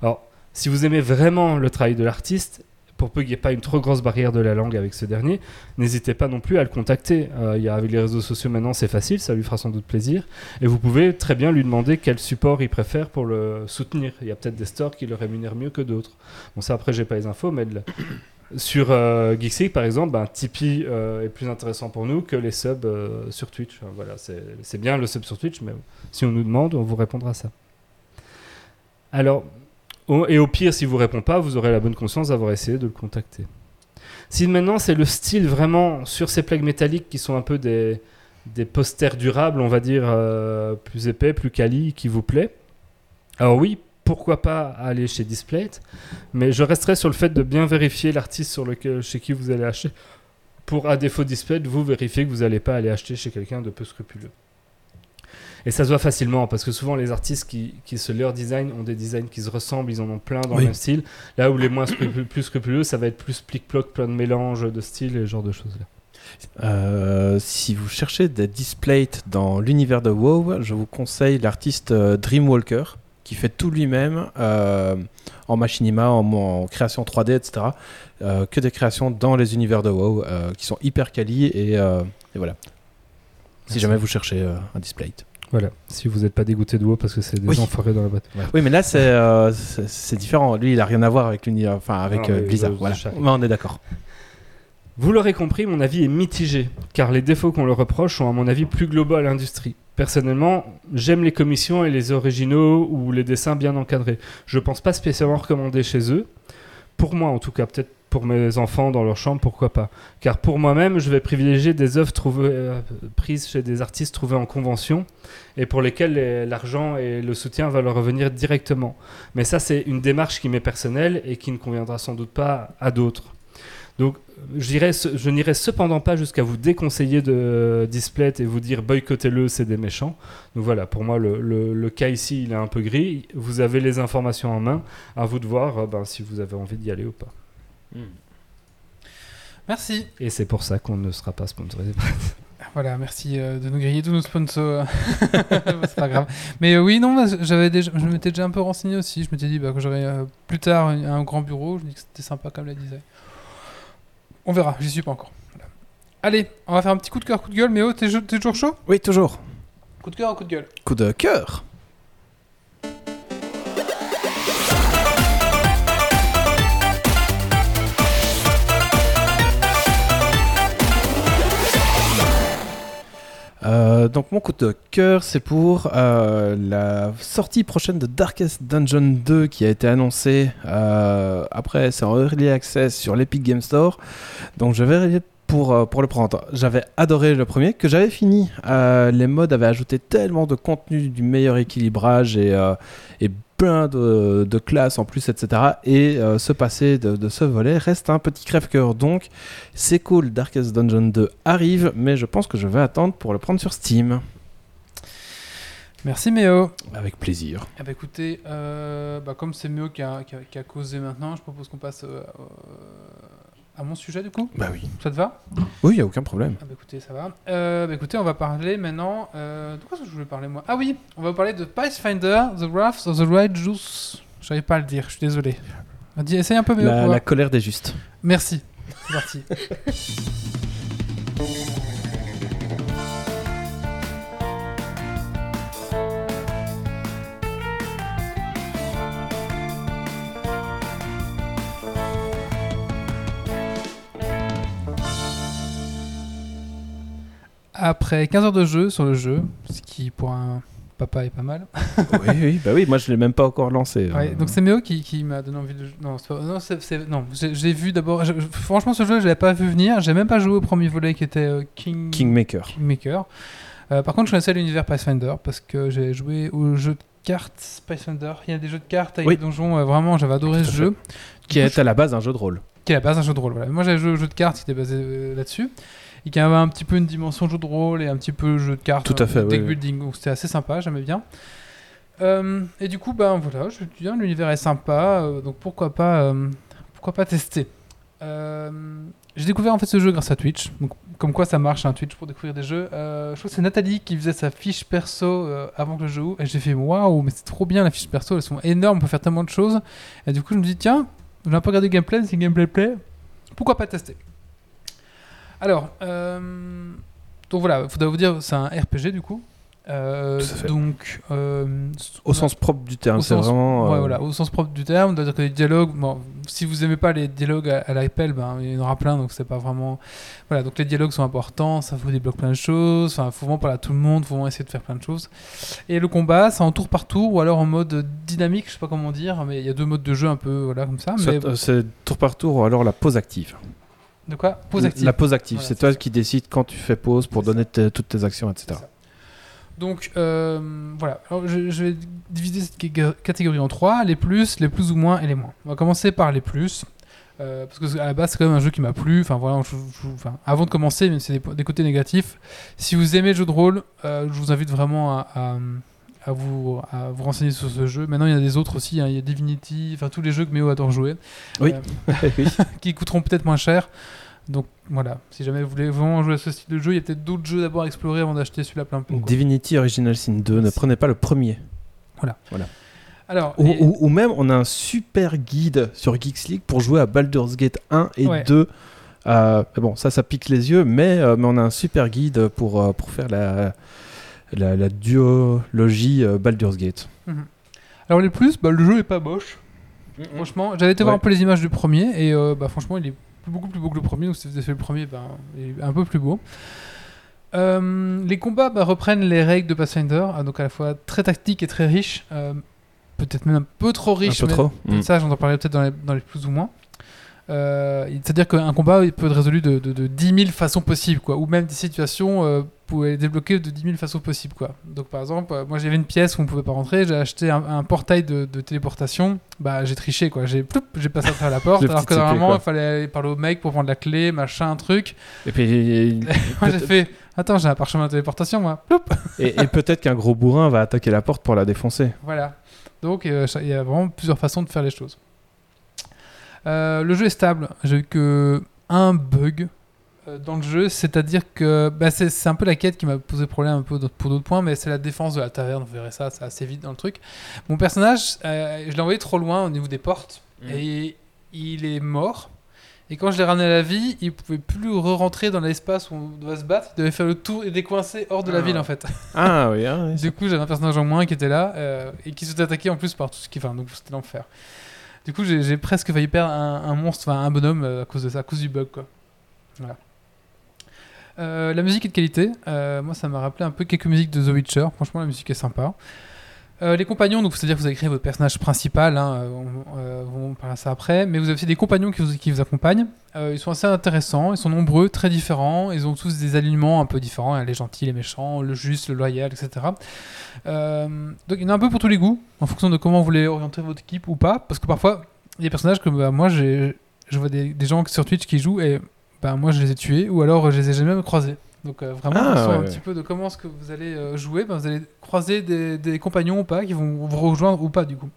Alors si vous aimez vraiment le travail de l'artiste, pour peu qu'il n'y ait pas une trop grosse barrière de la langue avec ce dernier, n'hésitez pas non plus à le contacter. Euh, y a, avec les réseaux sociaux maintenant, c'est facile, ça lui fera sans doute plaisir. Et vous pouvez très bien lui demander quel support il préfère pour le soutenir. Il y a peut-être des stores qui le rémunèrent mieux que d'autres. Bon, ça après, j'ai pas les infos, mais Sur euh, par exemple, ben, Tipeee euh, est plus intéressant pour nous que les subs euh, sur Twitch. Voilà, c'est bien le sub sur Twitch, mais si on nous demande, on vous répondra ça. Alors, et au pire, si vous répond pas, vous aurez la bonne conscience d'avoir essayé de le contacter. Si maintenant c'est le style vraiment sur ces plaques métalliques qui sont un peu des, des posters durables, on va dire euh, plus épais, plus quali, qui vous plaît, alors oui, pourquoi pas aller chez Displate, mais je resterai sur le fait de bien vérifier l'artiste sur lequel, chez qui vous allez acheter, pour à défaut Displate, vous vérifier que vous n'allez pas aller acheter chez quelqu'un de peu scrupuleux. Et ça se voit facilement parce que souvent les artistes qui, qui se leur design ont des designs qui se ressemblent, ils en ont plein dans Oui. le même style. Là où les moins scrupu- plus scrupuleux, ça va être plus plic-ploc, plein de mélanges de styles et ce genre de choses là. Euh, si vous cherchez des displays dans l'univers de WoW, je vous conseille l'artiste euh, Dreamwalker qui fait tout lui-même euh, en machinima, en, en création 3D, etc. Euh, que des créations dans les univers de WoW euh, qui sont hyper quali et, euh, et voilà. Si jamais vous cherchez euh, un display. Voilà, si vous n'êtes pas dégoûté de WoW parce que c'est des Oui. enfoirés dans la boîte. Oui, mais là c'est euh, différent. Lui, il a rien à voir avec l'univers, enfin avec Ah, euh, Blizzard. voilà. Mais on est d'accord. Vous l'aurez compris, mon avis est mitigé, car les défauts qu'on leur reproche sont à mon avis plus globaux à l'industrie. Personnellement, j'aime les commissions et les originaux ou les dessins bien encadrés. Je pense pas spécialement recommander chez eux. Pour moi, en tout cas, peut-être pour mes enfants dans leur chambre, pourquoi pas. Car pour moi-même, je vais privilégier des œuvres trouvées, euh, prises chez des artistes trouvés en convention et pour lesquels les- l'argent et le soutien va leur revenir directement. Mais ça, c'est une démarche qui m'est personnelle et qui ne conviendra sans doute pas à d'autres. Donc, je n'irai cependant pas jusqu'à vous déconseiller de Display et vous dire boycottez-le, c'est des méchants. Donc voilà, pour moi, le, le- le cas ici, il est un peu gris. Vous avez les informations en main. À vous de voir euh, ben, si vous avez envie d'y aller ou pas. Merci. Et c'est pour ça qu'on ne sera pas sponsorisé. Voilà, merci euh, de nous griller tous nos sponsors. c'est pas grave. Mais euh, oui, non, j'avais déjà, je m'étais déjà un peu renseigné aussi. Je m'étais dit bah, que j'aurais euh, plus tard un, un grand bureau. Je me dis que c'était sympa comme la disait. On verra, j'y suis pas encore. Voilà. Allez, on va faire un petit coup de cœur, coup de gueule. Mais oh, t'es, t'es toujours chaud? Oui, toujours. Coup de cœur, coup de gueule? Coup de cœur. Euh, donc mon coup de cœur c'est pour euh, la sortie prochaine de Darkest Dungeon 2 qui a été annoncée euh, après c'est en early access sur l'Epic Game Store. Donc je vais pour, pour le prendre. J'avais adoré le premier que j'avais fini. Les mods avaient ajouté tellement de contenu du meilleur équilibrage et plein de, de classes en plus etc et euh, se passer de, de ce volet reste un petit crève-cœur donc c'est cool, Darkest Dungeon 2 arrive, mais je pense que je vais attendre pour le prendre sur Steam. Merci Méo. Avec plaisir. Eh ben, écoutez, euh, bah, comme c'est Méo qui a, qui a- qui a causé maintenant, je propose qu'on passe euh, euh, à mon sujet du coup. Bah oui. Ça te va Oui, il n'y a aucun problème. Ah bah écoutez, ça va. Euh, bah écoutez, on va parler maintenant. euh, de quoi je voulais parler moi? Ah oui, on va parler de Pathfinder, The Wrath of the Right Juice. J'arrive pas à le dire, je suis désolé. Essaye un peu mieux. La, colère des justes. Merci. C'est parti. Après 15 heures de jeu sur le jeu, ce qui pour un papa est pas mal. oui, oui, bah oui, moi je l'ai même pas encore lancé. Ouais, euh. donc c'est Méo qui, qui m'a donné envie de. Non, pas- non, non, j'ai vu d'abord. Franchement, ce jeu, je l'avais pas vu venir. J'ai même pas joué au premier volet qui était euh, King... Kingmaker. Kingmaker. Euh, par contre, je connaissais l'univers Pathfinder parce que j'ai joué au jeu de cartes Pathfinder. Il y a des jeux de cartes avec Oui. des donjons. euh, vraiment, j'avais adoré ce jeu. Qui est à la base un jeu de rôle. Qui est à la base un jeu de rôle. Voilà. Moi, j'avais joué au jeu de cartes qui était basé là-dessus. Et qui avait un petit peu une dimension jeu de rôle et un petit peu jeu de cartes. Tout à euh, fait, Deck oui, oui. building. Donc c'était assez sympa, j'aimais bien. Euh, et du coup, ben voilà, je me dis, l'univers est sympa, euh, donc pourquoi pas, euh, pourquoi pas tester. J'ai découvert en fait ce jeu grâce à Twitch, donc comme quoi ça marche un Twitch pour découvrir des jeux. Je crois que c'est Nathalie qui faisait sa fiche perso avant que le jeu ouvre, et j'ai fait waouh, mais c'est trop bien la fiche perso, elles sont énormes, on peut faire tellement de choses. Et du coup, je me dis tiens, j'ai un peu regardé le gameplay, si le gameplay plaît, pourquoi pas tester? Alors, euh, donc voilà, il faudrait vous dire, c'est un RPG du coup. Euh, donc, euh, Au sens propre du terme, c'est vraiment. ouais, euh, voilà, au sens propre du terme, c'est-à-dire que les dialogues, bon, si vous aimez pas les dialogues à, à l'appel, ben, il y en aura plein, donc c'est pas vraiment. Voilà, donc les dialogues sont importants, ça vous débloque plein de choses, enfin, faut vraiment parler à tout le monde, faut vraiment essayer de faire plein de choses. Et le combat, c'est en tour par tour, ou alors en mode dynamique, je sais pas comment dire, mais il y a deux modes de jeu un peu, voilà, comme ça. soit, Mais euh, c'est tour par tour ou alors la pause active. De quoi Pause active. La pause active, Voilà, c'est toi ça. qui décides quand tu fais pause pour donner tes- toutes tes actions, etc. Donc euh, voilà, Alors, je, je vais diviser cette cat- catégorie en trois, les plus, les plus ou moins et les moins. On va commencer par les plus, euh, parce que à la base c'est quand même un jeu qui m'a plu. Enfin voilà, je- je- enfin, avant de commencer, même si c'est des, côtés négatifs, si vous aimez le jeu de rôle, euh, je vous invite vraiment à, à- à vous, à vous renseigner sur ce jeu. Maintenant il y en a des autres aussi, hein, il y a Divinity, enfin tous les jeux que Méo adore jouer, Oui. euh, qui coûteront peut-être moins cher. Donc voilà, si jamais vous voulez vraiment jouer à ce style de jeu, il y a peut-être d'autres jeux d'abord à explorer avant d'acheter celui-là plein pot. quoi. Divinity Original Sin 2, ne prenez pas le premier. Alors, Ou, les- ou- ou même, on a un super guide sur Geeks League pour jouer à Baldur's Gate 1 et Ouais. 2. Euh, bon, ça, ça pique les yeux, mais, euh, mais on a un super guide pour, pour faire la, la, la duologie euh, Baldur's Gate. Alors les plus, bah, le jeu est pas moche. Franchement, j'avais été voir un peu les images du premier et euh, bah, franchement il est beaucoup plus beau que le premier. Donc si vous avez fait le premier, bah, il est un peu plus beau. Euh, les combats bah, reprennent les règles de Pathfinder, donc à la fois très tactique et très riche. euh, Peut-être même un peu trop Un riche. peu mais trop. Mm. Ça, j'en parlerai peut-être dans les, dans les plus ou moins. Euh, C'est-à-dire qu'un combat il peut être résolu de, de, de 10 000 façons possibles, quoi. ou même des situations pouvaient débloquer de 10 000 façons possibles. Quoi. Donc par exemple, euh, moi j'avais une pièce où on pouvait pas rentrer, j'ai acheté un, un portail de, de téléportation, bah j'ai triché, quoi. j'ai j'ai passé à travers la porte, alors que normalement il fallait aller parler au mec pour prendre la clé, machin, truc. Et, puis, Moi j'ai fait, attends j'ai un parchemin de téléportation moi, ploup. et, et peut-être qu'un gros bourrin va attaquer la porte pour la défoncer. Voilà. Donc euh, il y a vraiment plusieurs façons de faire les choses. Euh, le jeu est stable. J'ai eu que un bug dans le jeu, c'est-à-dire que bah, c'est un peu la quête qui m'a posé problème un peu pour d'autres points, mais c'est la défense de la taverne. Vous verrez ça, assez vite dans le truc. Mon personnage, euh, je l'ai envoyé trop loin au niveau des portes et il est mort. Et quand je l'ai ramené à la vie, il pouvait plus re-rentrer dans l'espace où on doit se battre. Il devait faire le tour et décoincer hors de la Ah. ville en fait. Ah oui, ah, oui, Du coup, j'avais un personnage en moins qui était là euh, et qui se faisait attaquer en plus par tout ce qui. Enfin, donc c'était l'enfer. Du coup, j'ai j'ai presque failli perdre un, un monstre, enfin un bonhomme euh, à cause de ça, à cause du bug quoi. Voilà. Euh, la musique est de qualité. Euh, moi, ça m'a rappelé un peu quelques musiques de The Witcher. Franchement, la musique est sympa. Euh, les compagnons, donc c'est-à-dire que vous avez créé votre personnage principal, hein, on, on parlera ça après, mais vous avez aussi des compagnons qui vous, accompagnent. Ils sont assez intéressants, ils sont nombreux, très différents, ils ont tous des alignements un peu différents, hein, les gentils, les méchants, le juste, le loyal, etc. Donc il y en a un peu pour tous les goûts, en fonction de comment vous voulez orienter votre équipe ou pas, parce que parfois, il y a des personnages que bah, moi, je vois des, des gens sur Twitch qui jouent et bah, moi je les ai tués, ou alors je les ai jamais croisés. Donc euh, vraiment, Ah, ouais, un ouais. petit peu de comment est-ce que vous allez euh, jouer, bah, vous allez croiser des, des compagnons ou pas, qui vont vous rejoindre ou pas du coup.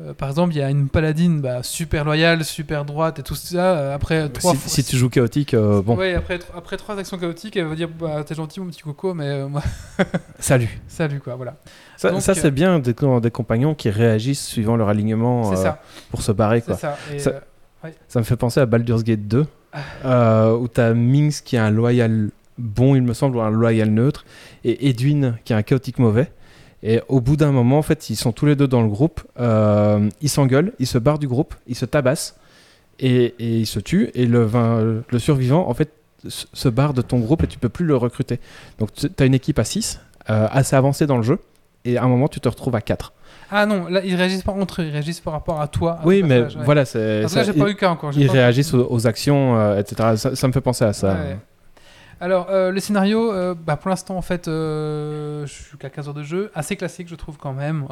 Euh, par exemple, il y a une paladine bah, super loyale, super droite et tout ça. euh, après trois Si, fois- si tu joues chaotique, euh, bon, Ouais, après, après trois actions chaotiques, elle va dire bah, T'es gentil, mon petit coco, mais euh, moi, salut. salut quoi, voilà. Ça, Donc, ça, euh, c'est bien des, des compagnons qui réagissent suivant leur alignement euh, ça, pour se barrer. Quoi. ça. Et, Ça- euh, Ça me fait penser à Baldur's Gate 2, Ah. Euh, où tu as Minx qui est un loyal bon, il me semble, ou un loyal neutre, et Edwin qui est un chaotique mauvais. Et au bout d'un moment, en fait, ils sont tous les deux dans le groupe, euh, ils s'engueulent, ils se barrent du groupe, ils se tabassent, et, ils se tuent, et le, survivant, en fait, se barre de ton groupe et tu peux plus le recruter. Donc tu as une équipe à 6, assez avancée dans le jeu, et à un moment, tu te retrouves à 4. Ah non, là, ils réagissent pas entre eux, ils réagissent par rapport à toi. à oui, mais ouais. voilà, c'est... Parce ça- j'ai pas eu qu'un encore. ils réagissent aux, aux actions, euh, etc. Ça, ça me fait penser à ça. Ouais. Alors, euh, le scénario, euh, bah, pour l'instant, en fait, je suis qu'à 15 heures de jeu. Assez classique, je trouve, quand même.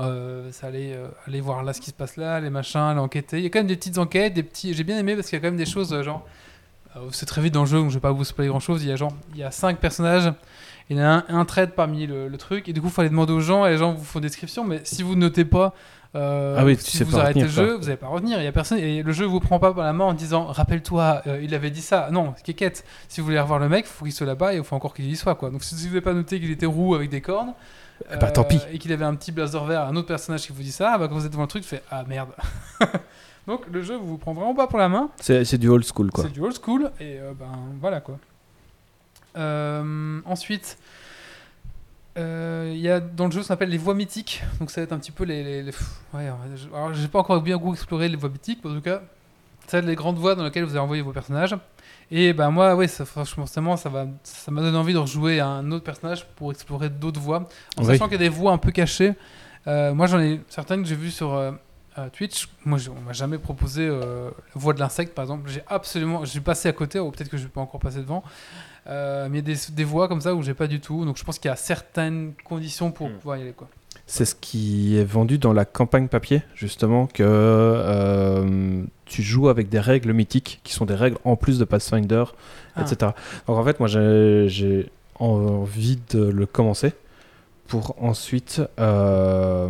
Ça allait aller voir là ce qui se passe là, les machins, aller enquêter. Il y a quand même des petites enquêtes, des petits. J'ai bien aimé parce qu'il y a quand même des choses, genre. c'est très vite dans le jeu, donc je vais pas vous spoiler grand chose. Il y a genre, il y a 5 personnages. Il y en a un, un trade parmi le, le truc, et du coup, il aller demander aux gens, et les gens vous font des descriptions, mais si vous ne notez pas, euh, Ah oui, si vous arrêtez le jeu, quoi. vous n'allez pas retenir. Il y a personne, et le jeu vous prend pas par la main en disant, rappelle-toi, euh, il avait dit ça. Non, kékette. Si vous voulez revoir le mec, il faut qu'il soit là-bas et il faut encore qu'il y soit. Quoi. Donc si vous n'avez pas noté qu'il était roux avec des cornes, Eh bah, tant pis. et qu'il avait un petit blazer vert, un autre personnage qui vous dit ça, bah, quand vous êtes devant le truc, tu fais ah merde. Donc le jeu vous prend vraiment pas pour la main. C'est c'est du old school, quoi. C'est du old school et euh, ben voilà quoi. Euh, ensuite, euh, Euh, Il y a dans le jeu ce qu'on appelle les voies mythiques. Donc ça va être un petit peu les. les- les- pff, ouais, alors j'ai pas encore bien goût exploré les voies mythiques, mais en tout cas, ça va être les grandes voies dans lesquelles vous allez envoyer vos personnages. Et bah moi, ouais, ça, forcément, ça va, ça m'a donné envie de rejouer à un autre personnage pour explorer d'autres voies, en Oui. sachant qu'il y a des voies un peu cachées. Euh, moi, j'en ai certaines que j'ai vues sur euh, euh, Twitch. Moi, je- on m'a jamais proposé euh, la voie de l'insecte, par exemple. J'ai absolument, je suis passé à côté, ou peut-être que je vais pas encore passer devant. Euh, mais il y a des, des voies comme ça où j'ai pas du tout. Donc je pense qu'il y a certaines conditions pour Hmm. pouvoir y aller. Quoi. C'est ce qui est vendu dans la campagne papier, justement, que euh, tu joues avec des règles mythiques, qui sont des règles en plus de Pathfinder, Ah. etc. Donc en fait, moi, j'ai j'ai envie de le commencer pour ensuite euh,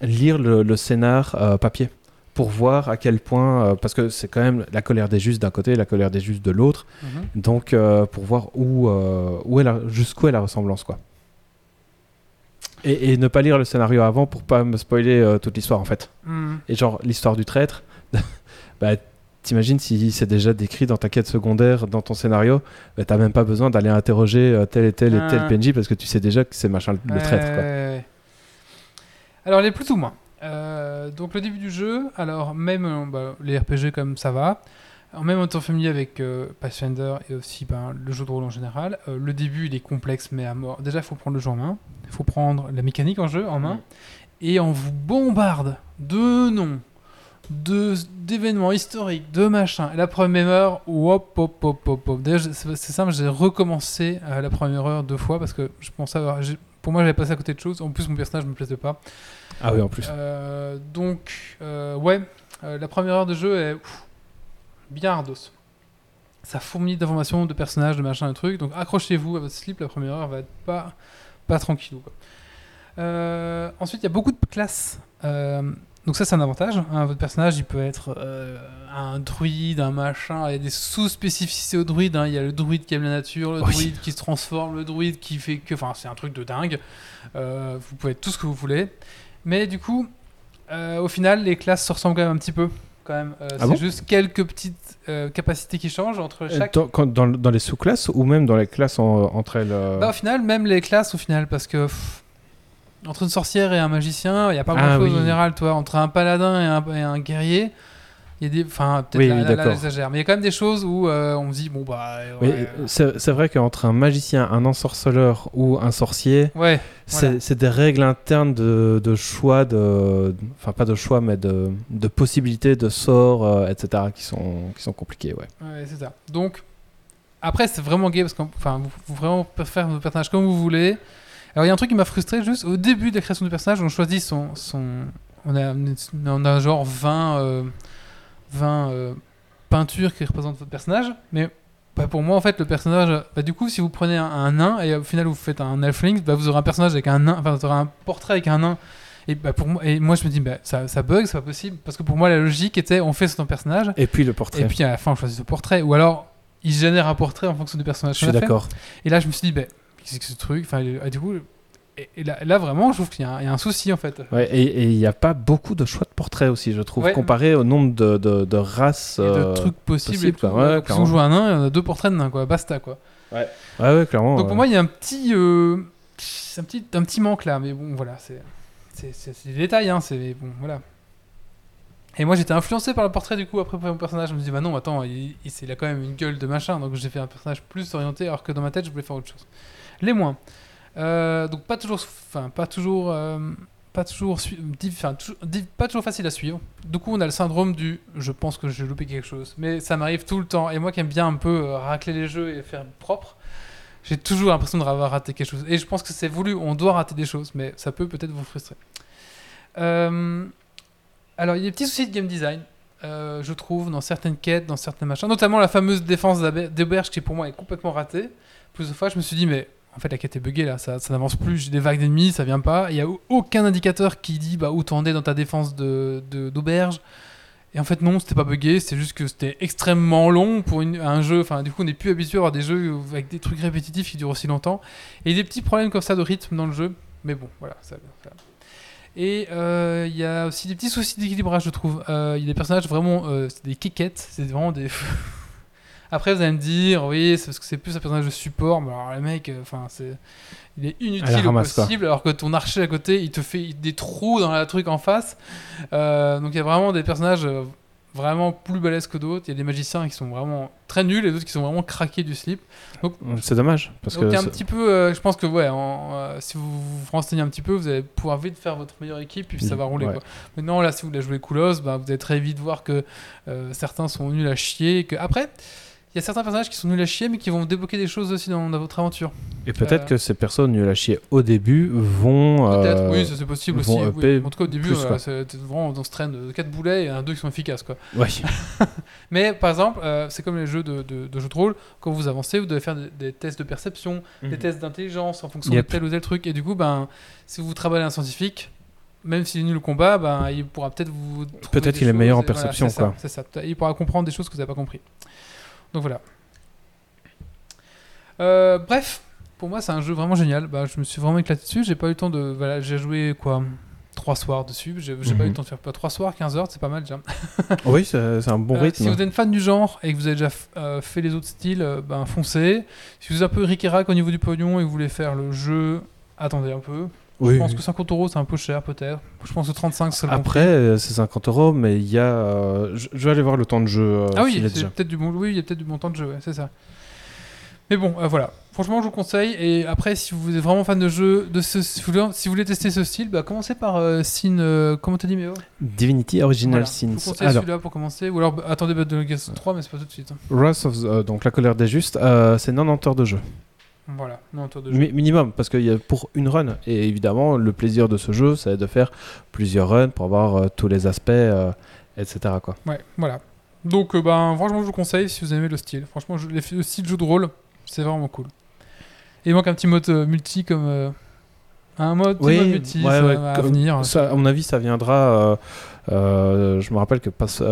lire le, le scénar euh, papier, pour voir à quel point, euh, parce que c'est quand même la colère des justes d'un côté, la colère des justes de l'autre, Mhm. donc euh, pour voir où, où est la, jusqu'où est la ressemblance, quoi. Et, et ne pas lire le scénario avant pour pas me spoiler toute l'histoire en fait. Hmm. Et genre l'histoire du traître, bah t'imagines si c'est déjà décrit dans ta quête secondaire, dans ton scénario, bah, t'as même pas besoin d'aller interroger tel et tel et tel Ah. PNJ parce que tu sais déjà que c'est machin le traître quoi. Alors, les plus ou moins. Euh, donc, le début du jeu, alors, même euh, bah, les RPG comme ça va, en même en étant familier avec euh, Pathfinder et aussi ben, le jeu de rôle en général, euh, le début il est complexe mais à mort. Déjà, il faut prendre le jeu en main, il faut prendre la mécanique en jeu en main, Mm. et on vous bombarde de noms, de d'événements historiques, de machins. Et la première heure, hop, hop, hop, hop, hop. D'ailleurs, c'est c'est simple, j'ai recommencé euh, la première heure deux fois parce que je pensais avoir. Pour moi, j'avais passé à côté de choses. En plus, mon personnage me plaisait pas. Ah oui en plus. Euh, donc, euh, ouais, euh, la première heure de jeu est ouf, bien ardos. Ça fourmille d'informations, de personnages, de machins, de trucs. Donc, accrochez-vous à votre slip. La première heure va être pas, pas. Euh, ensuite, il y a beaucoup de classes. Donc ça, c'est un avantage. hein. Votre personnage, il peut être euh, un druide, un machin. Il y a des sous-spécificités au druide. hein. Il y a le druide qui aime la nature, le Oui. druide qui se transforme, le druide qui fait que... Enfin, c'est un truc de dingue. Euh, vous pouvez être tout ce que vous voulez. Mais du coup, euh, au final, les classes se ressemblent quand même un petit peu. Quand même. Ah c'est bon? juste quelques petites capacités qui changent entre chaque... Dans, quand- dans, dans les sous-classes ou même dans les classes en- entre elles Bah, au final, même les classes, au final, parce que pff, entre une sorcière et un magicien, il n'y a pas Ah, grand chose oui. en général, toi. Entre un paladin et un, et un guerrier, il y a des. Enfin, peut-être Oui, là, là, j'exagère. Mais il y a quand même des choses où euh, on se dit, bon, bah. oui, c'est vrai qu'entre un magicien, un ensorceleur ou un sorcier, ouais, C'est Voilà. des règles internes de, de choix, de, enfin pas de choix, mais de, de possibilités de sorts, euh, etc. qui sont, qui sont compliquées. Ouais. ouais, c'est ça. Donc, après, c'est vraiment gay parce que enfin, vous, vous vraiment faire votre personnage comme vous voulez. Alors, il y a un truc qui m'a frustré juste au début de la création du personnage, on choisit son. son on, a, on a genre 20, euh, 20 euh, peintures qui représentent votre personnage, mais bah, pour moi, en fait, le personnage. Bah, du coup, si vous prenez un, un nain et au final vous faites un elfling, bah, vous aurez un personnage avec un nain, enfin, vous aurez un portrait avec un nain. Et, bah, pour moi, et moi, je me dis, bah, ça, ça bug, c'est pas possible. Parce que pour moi, la logique était on fait son personnage, Et puis le portrait. et puis à la fin, on choisit ce portrait. Ou alors, il génère un portrait en fonction du personnage je suis d'accord. Et là, je me suis dit, bah, qu'est-ce que ce truc Enfin, et du coup, et, et là, là, vraiment, je trouve qu'il y, a un- il y a un souci en fait. Ouais, et il n'y a pas beaucoup de choix de portraits aussi, je trouve, Ouais. comparé au nombre de, de, de races. Et de euh, trucs possibles. possible, et tout. Ouais, si on joue un nain, il y en a deux portraits de nains, quoi. Basta, quoi. Ouais, ouais, clairement. Donc pour moi, il y a un petit, euh, un petit, un petit manque là, mais bon, voilà, c'est, c'est, c'est- c'est des détails, hein. C'est bon, voilà. Et moi, j'étais influencé par le portrait du coup après pour mon personnage. Je me dis, bah non, attends, il, il, il a quand même une gueule de machin, donc j'ai fait un personnage plus orienté, alors que dans ma tête, je voulais faire autre chose. Les moins. Euh, donc pas toujours, enfin pas toujours, euh, pas toujours, enfin, pas toujours facile à suivre. Du coup, on a le syndrome du, je pense que j'ai loupé quelque chose, mais ça m'arrive tout le temps. Et moi qui aime bien un peu euh, racler les jeux et faire propre, j'ai toujours l'impression d'avoir raté quelque chose. Et je pense que c'est voulu, on doit rater des choses, mais ça peut peut-être vous frustrer. Alors, il y a des petits soucis de game design, je trouve, dans certaines quêtes, dans certains machins, notamment la fameuse défense d'auberge qui pour moi est complètement ratée. Plusieurs fois, je me suis dit, mais en fait, la quête est buggée là, ça, ça n'avance plus, j'ai des vagues d'ennemis, ça vient pas. Il y a au- aucun indicateur qui dit bah, où t'en es dans ta défense d'auberge. Et en fait, non, c'était pas buggé, c'est juste que c'était extrêmement long pour un jeu. Enfin, du coup, on n'est plus habitué à avoir des jeux avec des trucs répétitifs qui durent aussi longtemps. Et des petits problèmes comme ça de rythme dans le jeu. Mais bon, voilà. Ça, ça- Et euh, il y a aussi des petits soucis d'équilibrage, je trouve. Euh, Il y a des personnages vraiment. euh, c'est des kékettes, c'est vraiment des. Après, vous allez me dire, oui, c'est parce que c'est plus un personnage de support. Mais alors, le mec, euh, enfin, c'est. Il est inutile au quoi. possible, alors que ton archer à côté, il te fait des trous dans la truc en face. Euh, donc il y a vraiment des personnages euh, vraiment plus balèzes que d'autres. Il y a des magiciens qui sont vraiment très nuls et d'autres qui sont vraiment craqués du slip. C'est dommage. Parce Donc que un petit peu, euh, je pense que ouais, en, euh, si vous vous renseignez un petit peu, vous allez pouvoir vite faire votre meilleure équipe et puis ça va rouler. Ouais. Quoi. Maintenant là, si vous voulez jouer Koulos, bah, vous allez très vite voir que certains sont nuls à chier. et Que après, il y a certains personnages qui sont nuls à chier, mais qui vont débloquer des choses aussi dans, dans votre aventure. Et peut-être Euh, que ces personnes nuls à chier au début vont. Peut-être, euh, oui, ça c'est possible aussi. oui. upper En tout cas, au début, voilà, c'est vraiment dans ce train de 4 boulets et un 2 qui sont efficaces. Quoi. Ouais. Mais par exemple, euh, c'est comme les jeux de, de, de jeux de rôle, quand vous avancez, vous devez faire des, des tests de perception, des Mhm. tests d'intelligence en fonction Yep. de tel ou tel truc. Et du coup, ben, si vous travaillez un scientifique, même s'il est nul au combat, ben, il pourra peut-être vous. Peut-être qu'il est meilleur en voilà, perception, c'est ça, quoi. C'est ça. Il pourra comprendre des choses que vous n'avez pas compris. Donc voilà. Euh, bref, pour moi, c'est un jeu vraiment génial. Bah, je me suis vraiment éclaté dessus. J'ai pas eu le temps de. Voilà, j'ai joué quoi Trois soirs dessus. J'ai pas eu Mhm. le temps de faire pas 3 soirs, 15 heures, c'est pas mal déjà. oui, c'est un bon Euh, rythme. si vous êtes fan du genre et que vous avez déjà euh, fait les autres styles, ben foncez. Si vous êtes un peu ric et rac au niveau du pognon et que vous voulez faire le jeu, attendez un peu. Oui, Je pense oui. que 50 euros c'est un peu cher peut-être. Je pense que 35 c'est le Après, euh, c'est 50 euros, mais il y a. euh, je, vais aller voir le temps de jeu. euh, Ah oui, est c'est déjà. peut-être du bon. Oui, il y a peut-être du bon temps de jeu, ouais, c'est ça. Mais bon, euh, voilà. Franchement, je vous conseille. Et après, si vous êtes vraiment fan de jeu, de ce, si, vous voulez, si vous voulez tester ce style, bah, commencez par euh, Sin. euh, comment t'as dit, Méo? Divinity Original Voilà. Je vous Sins. conseille Alors, celui-là pour commencer. Ou alors, bah, attendez Battle Gas 3, mais c'est pas tout de suite. hein. Wrath of the- euh, donc la colère des justes, euh, c'est 90 heures de jeu. Voilà, tour de jeu. Mi- minimum, parce qu'il y a pour une run. Et évidemment, le plaisir de ce jeu, c'est de faire plusieurs runs pour avoir euh, tous les aspects, euh, etc. Quoi. Ouais, voilà. Donc, euh, ben, franchement, je vous conseille si vous aimez le style. Franchement, je- le style jeu de rôle, c'est vraiment cool. Et il manque un petit mode multi comme. un mode, petit Oui, mode multi, ouais, ça ouais, va comme- venir. Ça, à mon avis, ça viendra. je me rappelle que passe-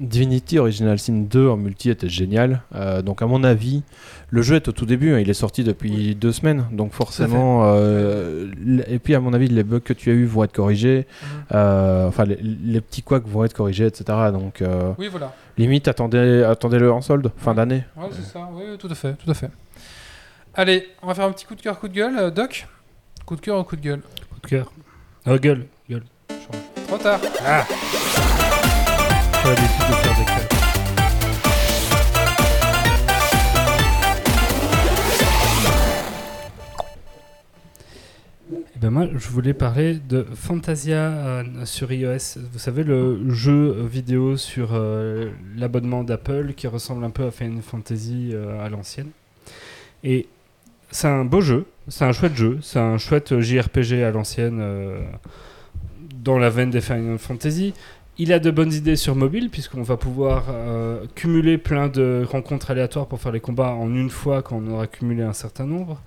Divinity Original Sin 2 en multi était génial. Euh, donc, à mon avis, le jeu est au tout début. hein, il est sorti depuis deux semaines. Donc, forcément. euh, et puis, à mon avis, les bugs que tu as eu vont être corrigés. Mhm. Euh, Enfin, les, les petits couacs vont être corrigés, etc. Donc, euh, Oui, voilà. limite, attendez, attendez-le en solde, fin d'année. Ouais, c'est ça. Oui, tout à fait, tout à fait. Allez, on va faire un petit coup de cœur, coup de gueule. Euh, Doc? Coup de cœur ou coup de gueule? Coup de cœur. Oh, gueule, gueule. Trop tard. Ah Pas l'habitude de faire des. Eh ben moi, je voulais parler de Fantasia euh, sur iOS. Vous savez, le jeu vidéo sur euh, l'abonnement d'Apple qui ressemble un peu à Final Fantasy euh, à l'ancienne. Et c'est un beau jeu, c'est un chouette jeu, c'est un chouette JRPG à l'ancienne dans la veine des Final Fantasy. Il a de bonnes idées sur mobile, puisqu'on va pouvoir euh, cumuler plein de rencontres aléatoires pour faire les combats en une fois quand on aura cumulé un certain nombre.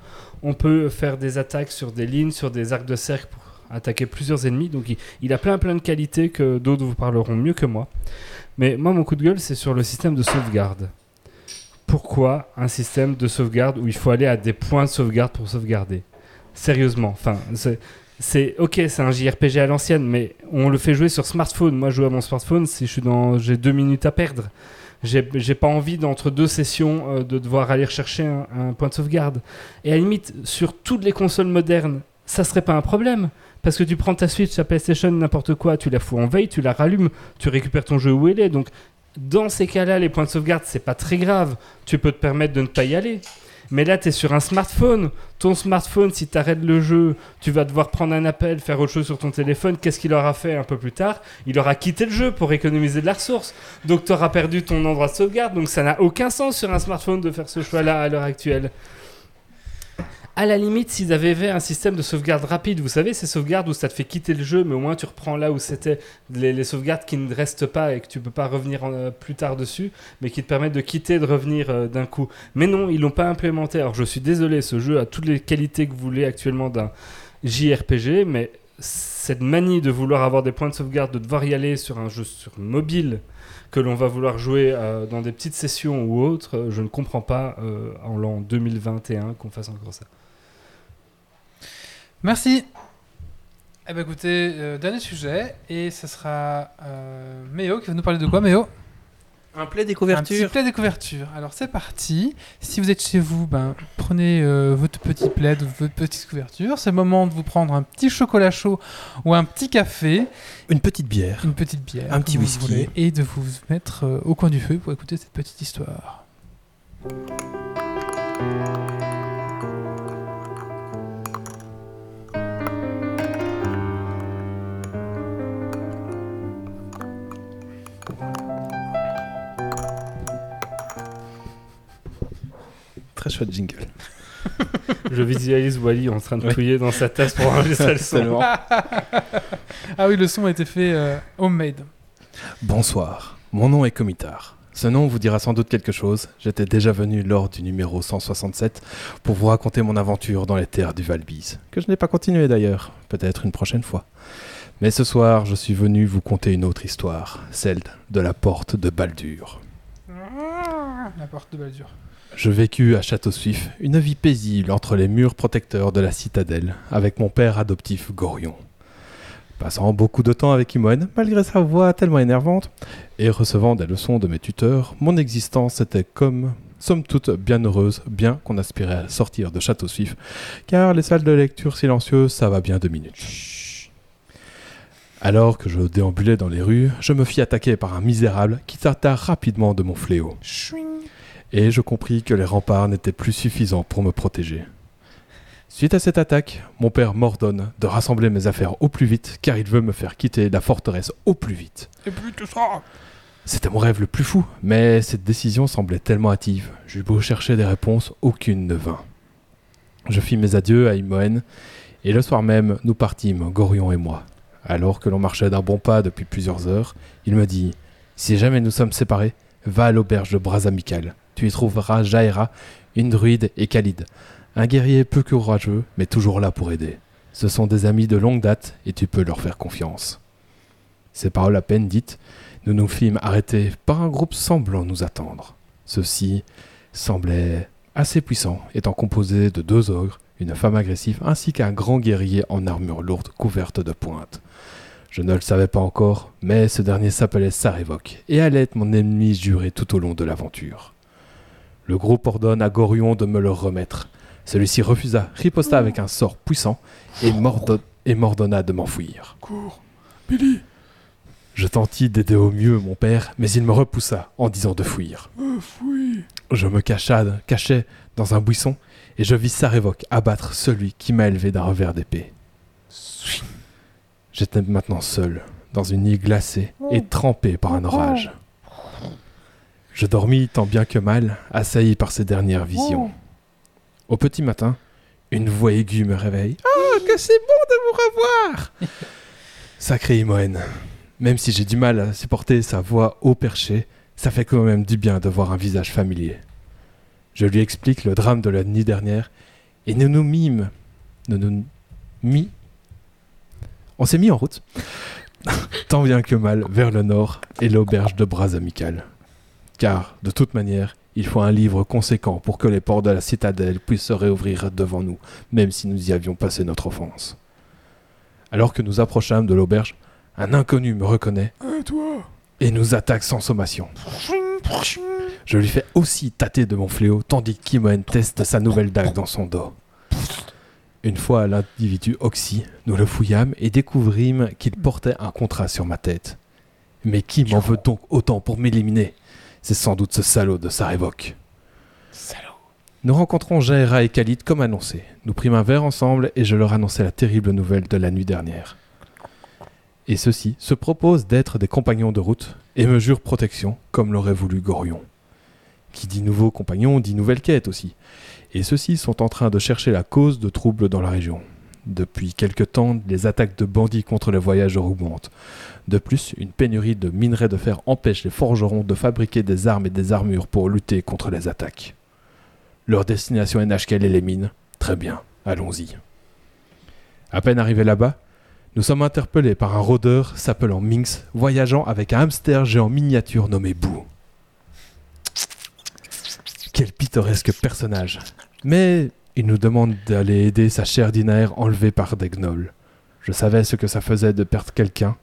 On peut faire des attaques sur des lignes, sur des arcs de cercle pour attaquer plusieurs ennemis. Donc il, il a plein plein de qualités que d'autres vous parleront mieux que moi. Mais moi, mon coup de gueule, c'est sur le système de sauvegarde. Pourquoi un système de sauvegarde où il faut aller à des points de sauvegarde pour sauvegarder? Sérieusement, enfin, c'est c'est ok, c'est un JRPG à l'ancienne, mais on le fait jouer sur smartphone. Moi, je joue à mon smartphone si je suis dans, j'ai deux minutes à perdre. J'ai pas envie d'entre deux sessions euh, de devoir aller rechercher un, un point de sauvegarde. Et à la limite, sur toutes les consoles modernes, ça serait pas un problème. Parce que tu prends ta Switch, ta PlayStation, n'importe quoi, tu la fous en veille, tu la rallumes, tu récupères ton jeu où il est. Donc, dans ces cas-là, les points de sauvegarde, c'est pas très grave. Tu peux te permettre de ne pas y aller. Mais là, tu es sur un smartphone. Ton smartphone, si tu arrêtes le jeu, tu vas devoir prendre un appel, faire autre chose sur ton téléphone. Qu'est-ce qu'il aura fait un peu plus tard? Il aura quitté le jeu pour économiser de la ressource. Donc tu auras perdu ton endroit de sauvegarde. Donc ça n'a aucun sens sur un smartphone de faire ce choix-là à l'heure actuelle. À la limite, s'ils avaient fait un système de sauvegarde rapide, vous savez, ces sauvegardes où ça te fait quitter le jeu, mais au moins tu reprends là où c'était les, sauvegardes qui ne restent pas et que tu peux pas revenir en, euh, plus tard dessus, mais qui te permettent de quitter de revenir euh, d'un coup. Mais non, ils l'ont pas implémenté. Alors je suis désolé, ce jeu a toutes les qualités que vous voulez actuellement d'un JRPG, mais cette manie de vouloir avoir des points de sauvegarde, de devoir y aller sur un jeu sur mobile que l'on va vouloir jouer euh, dans des petites sessions ou autres, je ne comprends pas en l'an 2021 qu'on fasse encore ça. Merci. Eh ben écoutez, euh, dernier sujet, et ce sera euh, Méo qui va nous parler de quoi, Méo? Un plaid des Un petit couvertures. plaid de couverture. Alors c'est parti. Si vous êtes chez vous, ben, prenez euh, votre petit plaid ou votre petite couverture. C'est le moment de vous prendre un petit chocolat chaud ou un petit café, Une petite bière. une petite bière, Un petit whisky. voulez, et de vous mettre euh, au coin du feu pour écouter cette petite histoire. Jingle. Je visualise Wally en train de Oui. touiller dans sa tasse pour enregistrer le son. Ah oui, le son a été fait euh, homemade. Bonsoir, mon nom est Comitard. Ce nom vous dira sans doute quelque chose. J'étais déjà venu lors du numéro 167 pour vous raconter mon aventure dans les terres du Valbise, que je n'ai pas continué d'ailleurs, peut-être une prochaine fois. Mais ce soir, je suis venu vous conter une autre histoire, celle de la porte de Baldur. La porte de Baldur. Je vécus à Château-Suif une vie paisible entre les murs protecteurs de la citadelle avec mon père adoptif Gorion. Passant beaucoup de temps avec Imoen, malgré sa voix tellement énervante, et recevant des leçons de mes tuteurs, mon existence était comme, somme toute, bien heureuse, bien qu'on aspirait à sortir de Château-Suif, car les salles de lecture silencieuses, ça va bien deux minutes. Alors que je déambulais dans les rues, je me fis attaquer par un misérable qui tâta rapidement de mon fléau et je compris que les remparts n'étaient plus suffisants pour me protéger. Suite à cette attaque, mon père m'ordonne de rassembler mes affaires au plus vite car il veut me faire quitter la forteresse au plus vite. Et puis tout ça C'était mon rêve le plus fou, mais cette décision semblait tellement hâtive. J'eus beau chercher des réponses, aucune ne vint. Je fis mes adieux à Imoen, et le soir même, nous partîmes, Gorion et moi. Alors que l'on marchait d'un bon pas depuis plusieurs heures, il me dit Si jamais nous sommes séparés, va à l'auberge de Bras Amical. Tu y trouveras Jaera, une druide et Khalid. Un guerrier peu courageux, mais toujours là pour aider. Ce sont des amis de longue date et tu peux leur faire confiance. Ces paroles à peine dites, nous nous fîmes arrêter par un groupe semblant nous attendre. Ceux-ci semblaient assez puissants, étant composés de deux ogres, une femme agressive ainsi qu'un grand guerrier en armure lourde couverte de pointes. Je ne le savais pas encore, mais ce dernier s'appelait Sarevok et allait être mon ennemi juré tout au long de l'aventure. Le groupe ordonne à Gorion de me le remettre. Celui-ci refusa, riposta avec un sort puissant et, mordo- et m'ordonna de m'enfuir. Cours Billy Je tentis d'aider au mieux mon père, mais il me repoussa en disant de fuir. euh, Je me cacha, cachai dans un buisson et je vis Sarevok abattre celui qui m'a élevé d'un revers d'épée. J'étais maintenant seul, dans une île glacée et trempé par un orage. Je dormis tant bien que mal, assailli par ces dernières visions. Au petit matin, une voix aiguë me réveille. Ah, que c'est bon de vous revoir Sacré Imoen. Même si j'ai du mal à supporter sa voix haut perché, ça fait quand même du bien de voir un visage familier. Je lui explique le drame de la nuit dernière et nous nous mîmes. Nous nous mis. On s'est mis en route, tant bien que mal, vers le nord et l'auberge de Bras Amical. Car, de toute manière, il faut un livre conséquent pour que les portes de la citadelle puissent se réouvrir devant nous, même si nous y avions passé notre offense. Alors que nous approchâmes de l'auberge, un inconnu me reconnaît Et toi? et nous attaque sans sommation. Je lui fais aussi tâter de mon fléau, tandis qu'Imoen teste sa nouvelle dague dans son dos. Une fois l'individu oxy, nous le fouillâmes et découvrîmes qu'il portait un contrat sur ma tête. Mais qui m'en veut donc autant pour m'éliminer? C'est sans doute ce salaud de Sarevok. Nous rencontrons Jaera et Khalid comme annoncé. Nous prîmes un verre ensemble et je leur annonçai la terrible nouvelle de la nuit dernière. Et ceux-ci se proposent d'être des compagnons de route et me jurent protection, comme l'aurait voulu Gorion. Qui dit nouveau compagnon dit nouvelle quête aussi. Et ceux-ci sont en train de chercher la cause de troubles dans la région. Depuis quelque temps, les attaques de bandits contre les voyageurs augmentent. De plus, une pénurie de minerais de fer empêche les forgerons de fabriquer des armes et des armures pour lutter contre les attaques. Leur destination est Nashkel et les mines. Très bien, allons-y. À peine arrivés là-bas, nous sommes interpellés par un rôdeur s'appelant Minx, voyageant avec un hamster géant miniature nommé Boo. Quel pittoresque personnage. Mais il nous demande d'aller aider sa chère Dinaer enlevée par des gnolls. Je savais ce que ça faisait de perdre quelqu'un,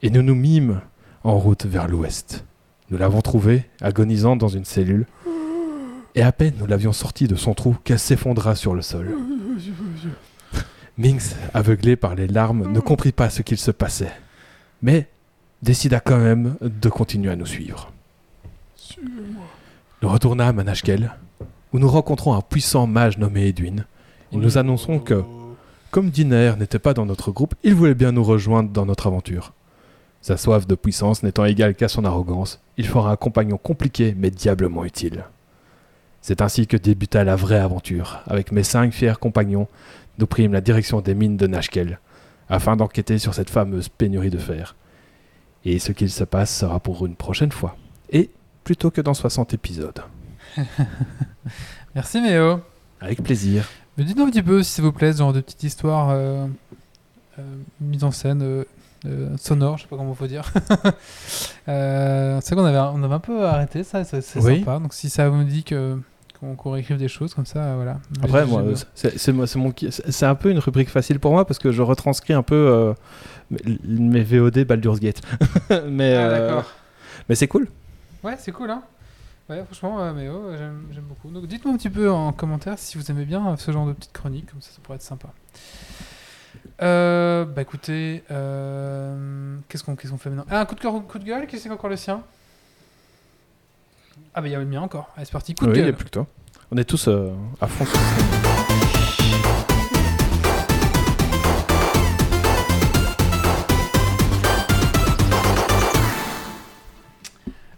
et nous nous mîmes en route vers l'ouest. Nous l'avons trouvée, agonisante dans une cellule. Et à peine nous l'avions sortie de son trou qu'elle s'effondra sur le sol. Minx, aveuglé par les larmes, ne comprit pas ce qu'il se passait, mais décida quand même de continuer à nous suivre. Nous retournâmes à Nashkel, où nous rencontrons un puissant mage nommé Edwin. Nous annonçons que, comme Diner n'était pas dans notre groupe, il voulait bien nous rejoindre dans notre aventure. Sa soif de puissance n'étant égale qu'à son arrogance, il fera un compagnon compliqué mais diablement utile. C'est ainsi que débuta la vraie aventure. Avec mes cinq fiers compagnons, nous prîmes la direction des mines de Nashkel, afin d'enquêter sur cette fameuse pénurie de fer. Et ce qu'il se passe sera pour une prochaine fois. Et plutôt que dans 60 épisodes. Merci Méo. Avec plaisir. Mais dites-nous un petit peu, s'il vous plaît, ce genre de petite histoire euh, euh, mise en scène, euh, euh, sonore, je sais pas comment faut dire. Euh, c'est qu'on avait, on avait un peu arrêté ça, c'est c'est Oui. sympa. Donc si ça vous dit que qu'on qu'on réécrive des choses comme ça, voilà. Après, moi, c'est c'est mon c'est- un peu une rubrique facile pour moi parce que je retranscris un peu mes- VOD Baldur's Gate. mais Ah, d'accord. mais c'est cool. Ouais, c'est cool, hein. Ouais, franchement, euh, mais oh, j'aime j'aime beaucoup. Donc dites-moi un petit peu en commentaire si vous aimez bien euh, ce genre de petites chroniques, comme ça, ça pourrait être sympa. Euh, bah écoutez, euh, qu'est-ce qu'on qu'est-ce qu'on fait maintenant? Ah, un coup de cœur ou coup de gueule Qui c'est encore le sien? Ah bah il y a le mien encore. Allez, c'est parti, coup de Oui, il n'y a plus que toi. On est tous à fond sur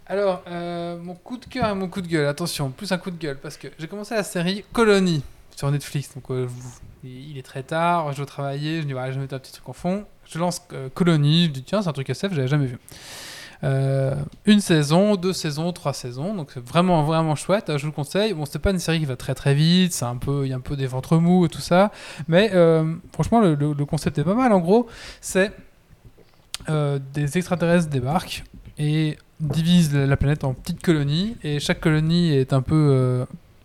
Alors, euh, mon coup de cœur et mon coup de gueule, attention, plus un coup de gueule, parce que j'ai commencé la série Colony sur Netflix. Donc, euh, il est très tard, je dois travailler, je dis, voilà, je vais mettre un petit truc en fond. Je lance euh, Colony, je dis, tiens, c'est un truc SF, j'avais jamais vu. Euh, une saison, deux saisons, trois saisons, donc c'est vraiment, vraiment chouette, je vous le conseille. Bon, c'est pas une série qui va très très vite, c'est un peu, il y a un peu des ventres mous et tout ça, mais franchement, le, concept est pas mal. En gros, c'est des extraterrestres débarquent et divise la la planète en petites colonies et chaque colonie est un peu euh,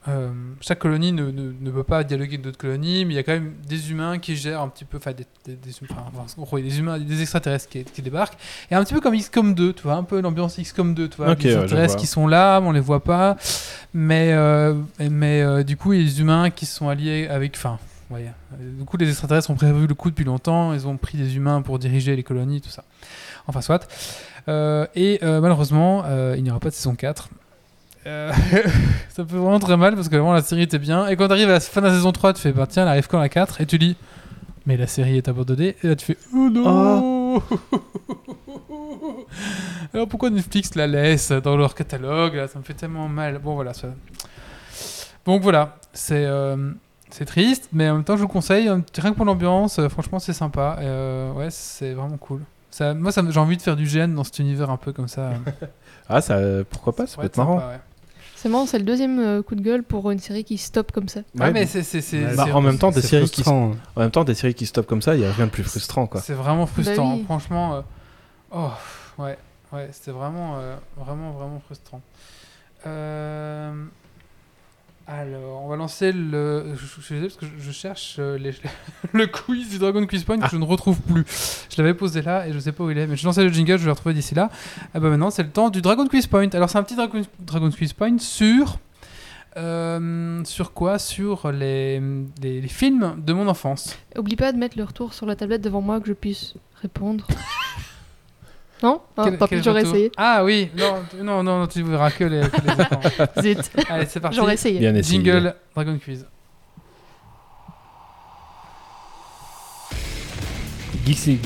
euh, chaque colonie ne, ne, ne peut pas dialoguer avec d'autres colonies mais il y a quand même des humains qui gèrent un petit peu enfin des, des, enfin, des humains des extraterrestres qui, qui débarquent et un petit peu comme XCOM 2 tu vois un peu l'ambiance XCOM 2 tu vois Ok, des ouais, je extraterrestres qui sont là mais on les voit pas mais euh, mais euh, du coup il y a des humains qui sont alliés avec enfin ouais, euh, du coup les extraterrestres ont prévu le coup depuis longtemps ils ont pris des humains pour diriger les colonies tout ça enfin soit euh, et euh, malheureusement, euh, il n'y aura pas de saison 4. Euh, ça peut vraiment très mal parce que vraiment la série était bien. Et quand tu arrives à la fin de la saison 3, tu fais bah tiens, elle arrive quand la 4 Et tu dis mais la série est abandonnée. Et là tu fais oh non Alors pourquoi Netflix la laisse dans leur catalogue? Là, Ça me fait tellement mal. Bon voilà. Ça... Donc voilà, c'est. euh, c'est triste, mais en même temps, je vous le conseille. Rien que pour l'ambiance, euh, franchement, c'est sympa. Euh, ouais, c'est vraiment cool. Ça, moi, ça j'ai envie de faire du GN dans cet univers un peu comme ça. Ah, ça, pourquoi pas Ça peut être marrant. sympa, ouais. C'est marrant, c'est le deuxième euh, coup de gueule pour une série qui stoppe comme ça. Ah, Ouais, mais c'est c'est c'est Bah, c'est- en même temps, des séries qui, frustrant. en même temps, des séries qui stoppent comme ça, il y a rien de plus frustrant, quoi. c'est vraiment frustrant. Bah oui. Franchement, euh, oh ouais ouais, c'était vraiment euh, vraiment vraiment frustrant. Euh, Alors, on va lancer le. Je, je suis désolé parce que je, je cherche euh, les- le quiz du Dragon Quiz Point que je ne retrouve plus. Je l'avais posé là et je sais pas où il est, mais je lançais le jingle, je vais le retrouver d'ici là. Ah bah maintenant, c'est le temps du Dragon Quiz Point. Alors, c'est un petit Dragon, Dragon Quiz Point sur. euh, sur quoi? Sur les, les, les films de mon enfance. Oublie pas de mettre le retour sur la tablette devant moi que je puisse répondre. non Ah, Quel- Tant pis, j'aurais essayé. Ah oui, non, tu- non, non, tu verras que les, que les. Zut, Allez, c'est parti. j'aurais essayé. Bien essayé. Jingle Dragon Quiz. Geeksy.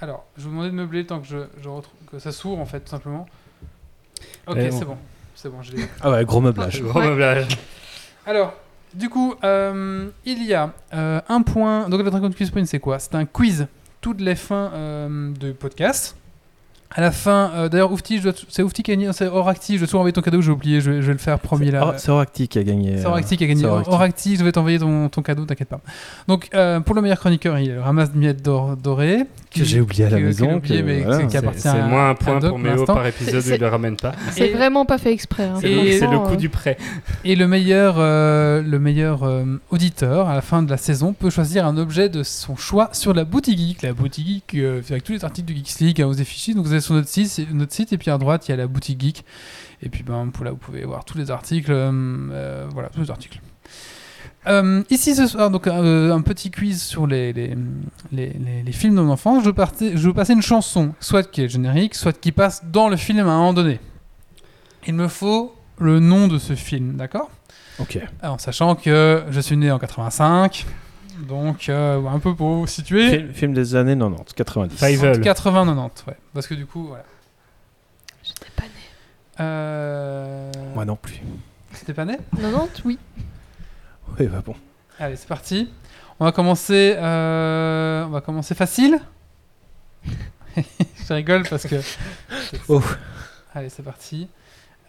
Alors, je vous demandais de meubler le temps que, je, je retrouve, ça s'ouvre en fait, tout simplement. Ok, c'est on- bon. C'est bon, je l'ai. Ah ouais, gros meublage. Gros Ouais. meublage. Alors, du coup, euh, il y a euh, un point. Donc, le Dragon Quiz Point, c'est quoi? C'est un quiz toutes les fins euh, de podcast. À la fin, euh, d'ailleurs, Oufti, c'est Oufti qui a gagné, c'est Oracti, je dois toujours envoyer ton cadeau, j'ai oublié, je vais, je vais le faire, promis là. C'est Oracti qui a gagné. C'est Oracti qui a gagné. Oracti. Oracti, je vais t'envoyer ton, ton cadeau, t'inquiète pas. Donc, euh, pour le meilleur chroniqueur, il ramasse de miettes d'or dorées. Que j'ai oublié à la que- maison. j'ai oublié, que- mais voilà. c'est- qui C'est appartient c'est à- moins un à point Doc pour Méo par épisode il le ramène pas. C'est vraiment pas fait exprès. hein. C'est le, coup euh, du prêt. Et le meilleur, euh, le meilleur euh, auditeur, à la fin de la saison, peut choisir un objet de son choix sur la boutique geek. La boutique geek, euh, avec tous les articles de Geeks League, hein, vous fichiers. Donc vous sur notre site, c'est- notre site, et puis à droite, il y a la boutique geek. Et puis ben, pour là, vous pouvez voir tous les articles. euh, euh, voilà, tous les articles. Euh, ici ce soir, donc euh, un petit quiz sur les, les, les, les- les films de mon enfance. Je, partais, je vais vous passer une chanson, soit qui est générique, soit qui passe dans le film à un moment donné. Il me faut le nom de ce film, d'accord? Ok. en sachant que je suis né en 85, donc euh, un peu pour vous situer. Film, film des années 90, 90. Five. 80-90, ouais. Parce que du coup, voilà. J'étais pas née. Euh... Moi non plus. C'était pas né 90, oui. Oui, bah bon. Allez, c'est parti. On va commencer, euh, on va commencer facile. je rigole parce que. Oh. Allez, c'est parti.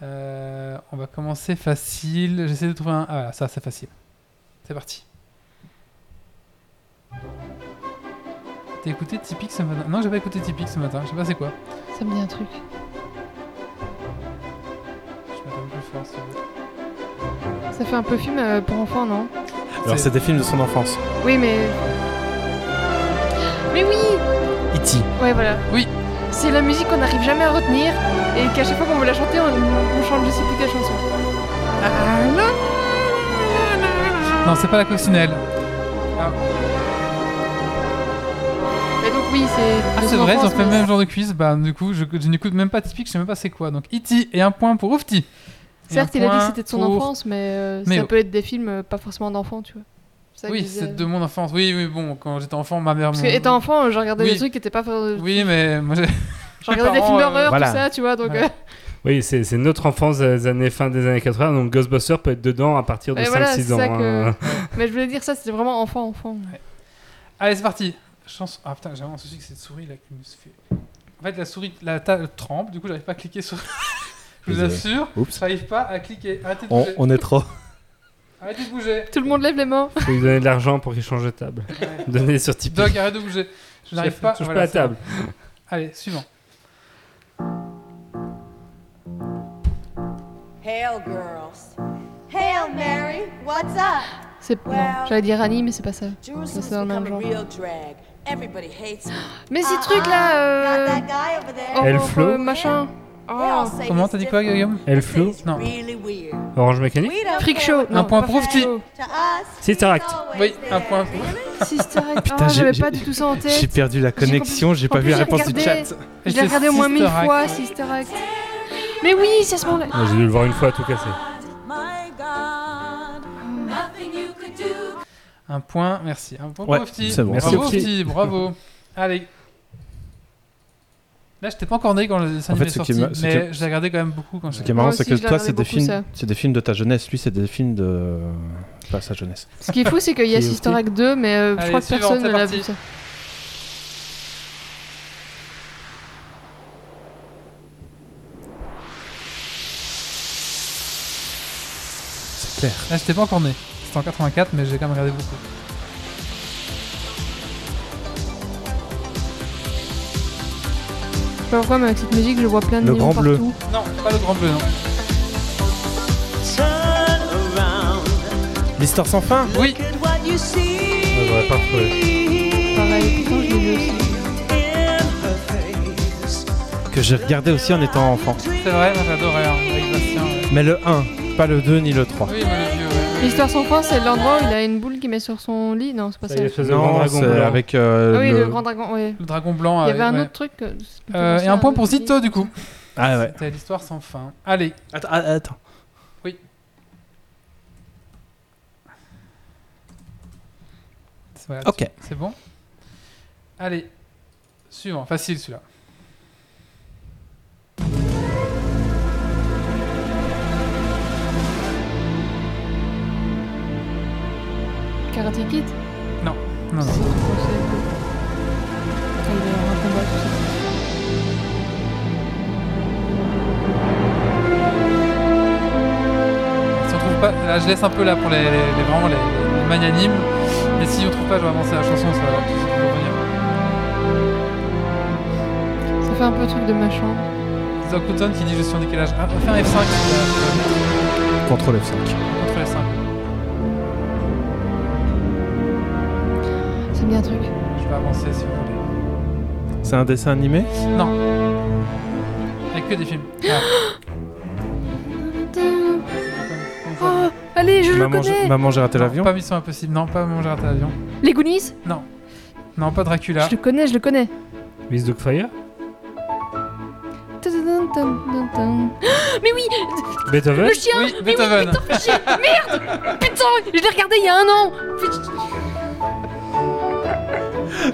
Euh, on va commencer facile. J'essaie de trouver un. Ah, voilà, ça, c'est facile. C'est parti. T'as écouté Typique ce matin? Non, j'ai pas écouté Typique ce matin. Je sais pas c'est quoi. Ça me dit un truc. Je m'attends plus fort. vous. Ça fait un peu film euh, pour enfants, non? Alors, C'est- des films de son enfance. Oui, mais. Mais oui E.T. Ouais, voilà. Oui. C'est la musique qu'on n'arrive jamais à retenir et qu'à chaque fois qu'on veut la chanter, on, on chante je sais plus quelle chanson. Non, c'est pas la coccinelle. Et donc, oui, c'est. Ah, c'est vrai, ils ont fait le même genre de quiz. Bah, du coup, je, je n'écoute même pas Typique, je sais même pas c'est quoi. Donc, E.T. et un point pour Oufti. Certes, il a dit que c'était de son pour- enfance, mais, euh, Mais ça oh. peut être des films euh, pas forcément d'enfants, tu vois. ça que Oui, c'est de mon enfance. Oui, oui, bon, quand j'étais enfant, ma mère. Parce que mon- étant enfant, je regardais Oui. des trucs qui étaient pas. Oui, mais moi j'ai. Je regardais des films euh, d'horreur, voilà. tout ça, tu vois, donc. Voilà. euh, Oui, c'est notre enfance des années fin des années 80, donc Ghostbusters peut être dedans à partir de Ouais, 5-6 voilà, ans. ça que- hein. Mais je voulais dire ça, c'était vraiment enfant, enfant. Allez, c'est parti. Chance. Ah putain, j'ai vraiment un souci que cette souris là qui me se fait. En fait, la souris, la table trempe, du coup, j'arrive pas à cliquer sur. Je vous assure, j'arrive pas à cliquer. Arrêtez de On, bouger. on est trop. Arrêtez de bouger. Tout le monde lève les mains. Faut lui donner de l'argent pour qu'il change de table. Ouais. Donner sur Tipeee. Doc, arrête de bouger. Je n'arrive pas. touche voilà, pas à bon. table. Allez, suivant. Hail, girls. Hail, Mary. What's up? C'est j'allais dire Annie, mais c'est pas ça. C'est dans le même genre. Everybody hates. Mais ces trucs là, euh... guy over there. oh, Elle oh, euh, machin. Oh. Comment t'as dit quoi. Guillaume Elle They say Flo he's Non. Orange Mécanique Freak show. Non, point. To us, Sister Act. Oui, un point. Really? Sister Act. Putain, oh, j'ai- j'avais pas du tout ça en J'ai tête. perdu la connexion, j'ai pas vu la réponse du chat. Je l'ai regardé au moins mille fois, Sister Act. Mais oui, c'est à ce moment-là. J'ai dû le voir une fois tout cassé. Un point, merci. Un point Ouais, pour bon. Merci, bravo. Oufti, bravo. Allez. Là, j'étais pas encore né quand le dessin En fait, animé est sorti, mais je l'ai regardé quand même beaucoup quand Ce qui est marrant, c'est que je toi, c'est des films, des films de ta jeunesse. Lui, c'est des films de pas sa jeunesse. Ce qui est fou, c'est qu'il y a Sister Act 2, mais euh, je Allez, crois que personne ne l'a vu ça. C'est clair. Là, j'étais pas encore né. C'était en 84, mais j'ai quand même regardé beaucoup. Je sais pas pourquoi, mais avec cette musique, je vois plein de Le néons Grand Bleu. partout. Non, pas le grand bleu, non. L'histoire sans fin. Oui, Ouais, J'aurais pas retrouvé. Pareil, pourtant je l'ai vu aussi. Que j'ai regardé aussi en étant enfant. c'est vrai, moi j'adorais hein, avec Bastien. ouais. Mais le 1, pas le 2 ni le 3. Oui, le vieux. L'histoire sans fin, c'est l'endroit où il a une boule qu'il met sur son lit. Non, c'est pas Ça Non, dragon c'est blanc. avec euh, Ah oui, le... le grand dragon, ouais. Le dragon blanc. Il y avait un ouais. autre truc. que- Euh, et un point pour Zito, du coup. Ah ouais. C'était l'histoire sans fin. Allez, Attends, ah, attends. voilà, Ok. c'est bon. Allez, suivant, facile celui-là. Non, non, non. C'est Quand. Pas, là, je laisse un peu là pour les, vraiment les, magnanimes. Mais si on trouve pas, je vais avancer la chanson, ça va. Ça fait un peu le truc de ma chambre. Qui dit je suis en décalage. Ah, on va faire F5. Contrôle F5. Me dit un truc. Je vais avancer si vous voulez. C'est un dessin animé? Non. Il n'y a que des films. Ah. Oh, allez, je le Maman, connais. j'ai- Maman, j'ai raté Non, l'avion Pas Mission Impossible, non, pas Manger à l'avion. Les Goonies? Non, pas Dracula. Je le connais, je le connais. Miss Dogfire. Mais oui, Beethoven? le chien Oui, Mais oui, Beethoven. le Merde Putain, je l'ai regardé il y a un an Putain,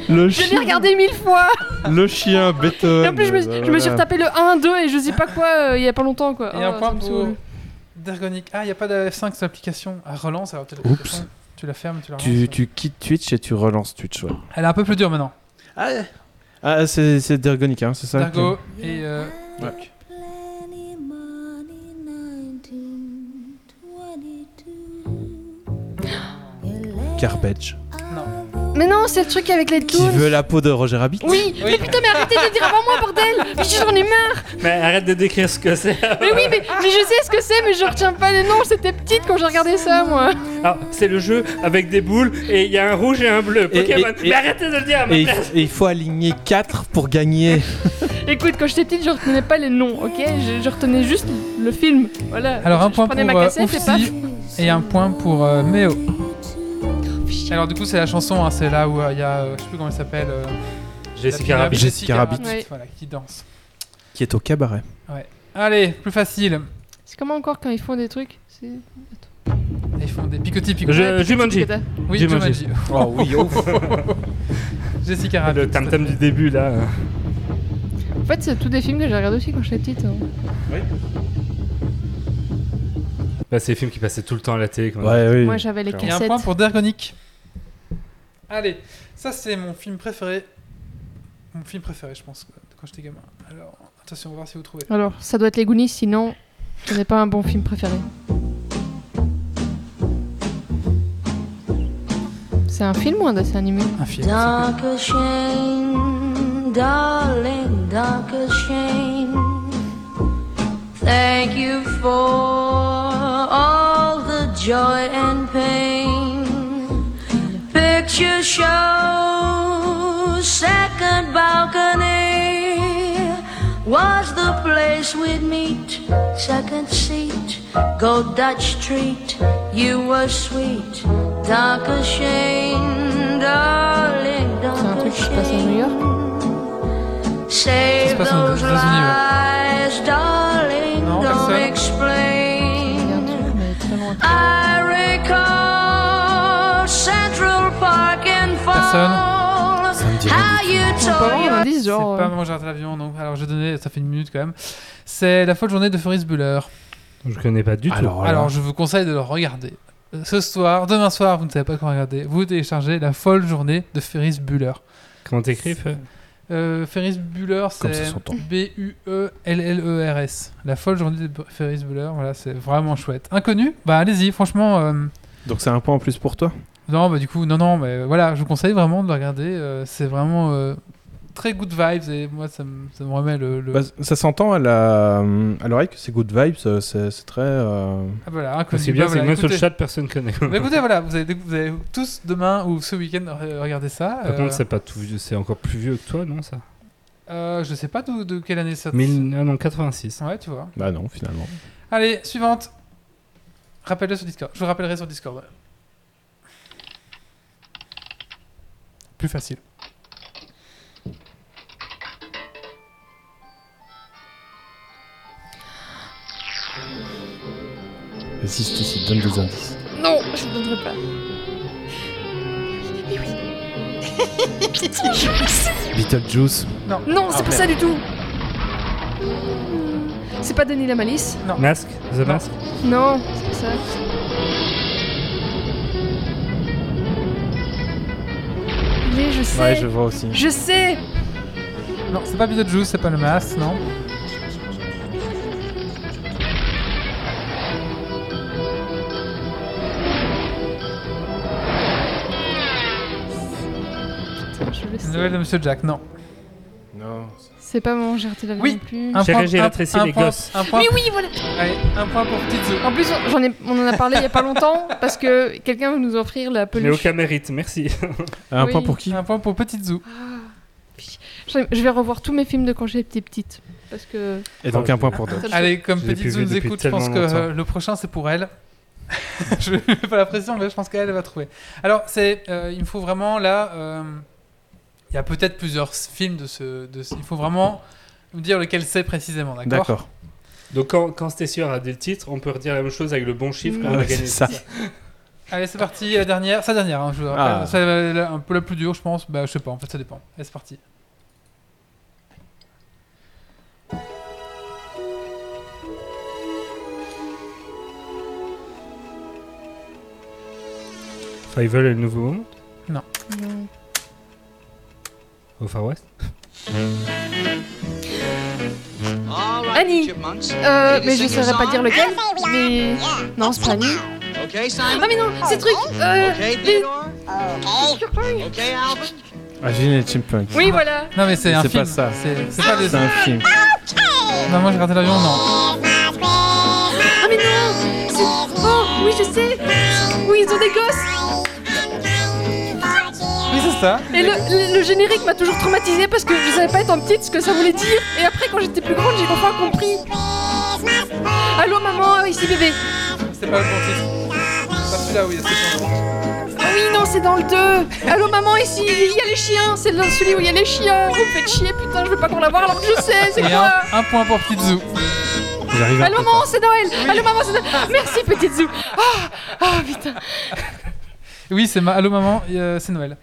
Le Je l'ai regardé mille fois Le chien, Beethoven. Et en plus, je me, je me suis retapé le 1, 2 et je sais pas quoi euh, il y a pas longtemps quoi. Et un Oh, point ça me pour. Dergonic. Ah, il n'y a pas de F5 sur l'application. Ah, relance, alors peut-être. Oups. Tu la fermes, tu la relances. Tu, tu quittes Twitch et tu relances Twitch, ouais. Elle est un peu plus dure maintenant. Ah, c'est c'est Dergonic, hein, c'est ça Dargo et. Euh, Ouais. Doc. Plenty money, 1922. Garbage. Mais non, c'est le truc avec les Qui veut la peau de Roger Rabbit Oui, mais putain, mais arrêtez de le dire avant moi, bordel Mais j'en ai marre Mais arrête de décrire ce que c'est. Mais oui, mais, mais je sais ce que c'est, mais je retiens pas les noms, j'étais petite quand j'ai regardé ça, moi Ah, c'est le jeu avec des boules et il y a un rouge et un bleu. Et- Pokémon. et- et- Mais arrêtez de le dire à ma Et il, place. et il faut aligner 4 pour gagner. Écoute, quand j'étais petite, je retenais pas les noms, ok? Je, je retenais juste le film, voilà. Alors, un Je- point pour ma euh, cassette et paf Oufsi et un point pour euh, Méo. Alors, du coup, c'est la chanson, hein, c'est là où euh, il y a. euh, je sais plus comment elle s'appelle. euh, Jessica Rabbit. Jessica Rabbit. Ouais. Voilà, qui danse. Qui est au cabaret. Allez, plus facile. C'est comment encore quand ils font des trucs C'est- Ils font des picotis picotis. Je- Ouais, Jumanji. Oui, Jumanji. Jumanji. Oh oui, Jessica Rabbit. Le tam-tam du début là. En fait, c'est tous des films que j'ai regardé aussi quand j'étais petite. hein. Bah, c'est les films qui passaient tout le temps à la télé. Quand Ouais, oui. Moi, j'avais les Et un cassettes. point pour Dergonic. Allez, ça c'est mon film préféré. Mon film préféré, je pense, quand j'étais gamin. Alors, attention, on va voir si vous trouvez. Alors, ça doit être les Goonies, sinon, ce n'est pas un bon film préféré. C'est un film ou un dessin animé? Un film. Dark shame, darling, dark shame. Thank you for Picture show, second balcony was the place we'd meet. Second seat, go Dutch treat. You were sweet, dark as shame, darling, C'est un dark truc as qui se passe à New York Ça Save se passe aux those États-Unis, lies, darling, Non, don't personne. Personne. Ça me dit un your indice, C'est pas euh, Maman j'ai raté l'avion, donc alors je vais donner, ça fait une minute quand même. C'est La folle journée de Ferris Bueller. Je connais pas du tout. Alors, Alors je vous conseille de le regarder. Euh, Ce soir, demain soir, vous ne savez pas quoi regarder. Vous téléchargez La folle journée de Ferris Bueller. Comment t'écris Euh, Ferris Bueller, c'est ça s'entend. B-U-E-L-L-E-R-S. La folle journée de Ferris Bueller, voilà, c'est vraiment chouette. Inconnu? Bah allez-y, franchement. euh, Donc c'est un point en plus pour toi? Non, bah du coup, non, non, mais voilà, je vous conseille vraiment de le regarder. euh, c'est vraiment euh, très good vibes et moi, ça me, ça me remet le. le- Bah, Ça s'entend à la- à l'oreille que c'est good vibes, euh, c'est c'est très... euh, Ah, voilà, inconnu. C'est bien, Bah, c'est voilà, même sur le chat, personne connaît. Bah, écoutez, voilà, vous avez, vous avez tous demain ou ce week-end re- regardé ça. Par euh, contre, c'est pas tout c'est encore plus vieux que toi, non ça? Euh, je sais pas de, quelle année ça. 1000... Ah non, 86. Ouais, tu vois. Bah non, finalement. Allez, suivante. Rappelle-le sur Discord. Je vous rappellerai sur Discord. Plus facile. Résiste ici, donne des indices. Non, je ne donnerai pas. Beetlejuice. Non, c'est pas ça du tout C'est pas Denis la Malice Mask The Mask Non, c'est pas ça. piégé, je sais. Ouais, je vois aussi. Je sais Non, c'est pas Beetlejuice, c'est pas le masque, non Putain, de Monsieur Jack, non. Non. C'est pas mon j'ai raté l'avion Oui. non plus. Un point- j'ai un- rétréci un les point- gosses. Un point, Oui, oui, voilà. Allez, un point pour Petite Zoo. En plus, j'en ai, on en a parlé il y a pas longtemps parce que quelqu'un veut nous offrir la Mais peluche. aucun mérite, merci. Un Oui. point pour qui Un point pour Petite Zoo. Ah, Je je vais revoir tous mes films de quand j'étais petite. Parce que. Et donc un point pour Doc. Allez, comme Je l'ai plus Zoo vu nous depuis écoute, je pense que tellement euh, longtemps. le prochain c'est pour elle. je ne mets pas la pression, mais je pense qu'elle elle va trouver. Alors, c'est, euh, il me faut vraiment là. euh, il y a peut-être plusieurs films de ce, de ce- Il faut vraiment me dire lequel c'est précisément, d'accord? D'accord. Donc quand, quand Stécior a dit le titre, on peut redire la même chose avec le bon chiffre et on a gagné. ça. Allez, c'est parti. La dernière, sa dernière. hein, je vous rappelle. Ah. C'est la- la- un peu la plus dure, je pense. Bah, je sais pas. En fait, ça dépend. Allez, c'est parti. Fievel et le nouveau monde? Non. Au Far West Annie. Euh, mais je saurais pas dire lequel. Mais. Non, c'est pas Annie. Ah, mais non, c'est truc. Euh. Alvin. Ah, Gene et Chipmunk. Oui, voilà. Non, mais c'est un C'est film. pas ça. C'est c'est pas des. C'est un film. Non, moi j'ai raté l'avion, non. Ah, mais non c'est- Oh, oui, je sais Oui, ils ont des gosses ça. Et le, le- le générique m'a toujours traumatisé parce que je savais pas étant petite ce que ça voulait dire. Et après, quand j'étais plus grande, j'ai enfin compris. Allô, maman, ici bébé. C'est pas le bon titre. C'est pas celui-là où il y a ce chanson. Ah oui, non, c'est dans le 2. Allô, maman, ici, il y a les chiens. C'est dans celui où il y a les chiens. Vous me faites chier, putain, je veux pas qu'on la voit alors que je sais, c'est quoi un, un point pour Petite à Allô, maman, c'est Noël. Allô, maman, c'est Noël. Merci, petite Zou. Ah, ah, putain. Oui, c'est ma... Allô Maman, euh, c'est Noël.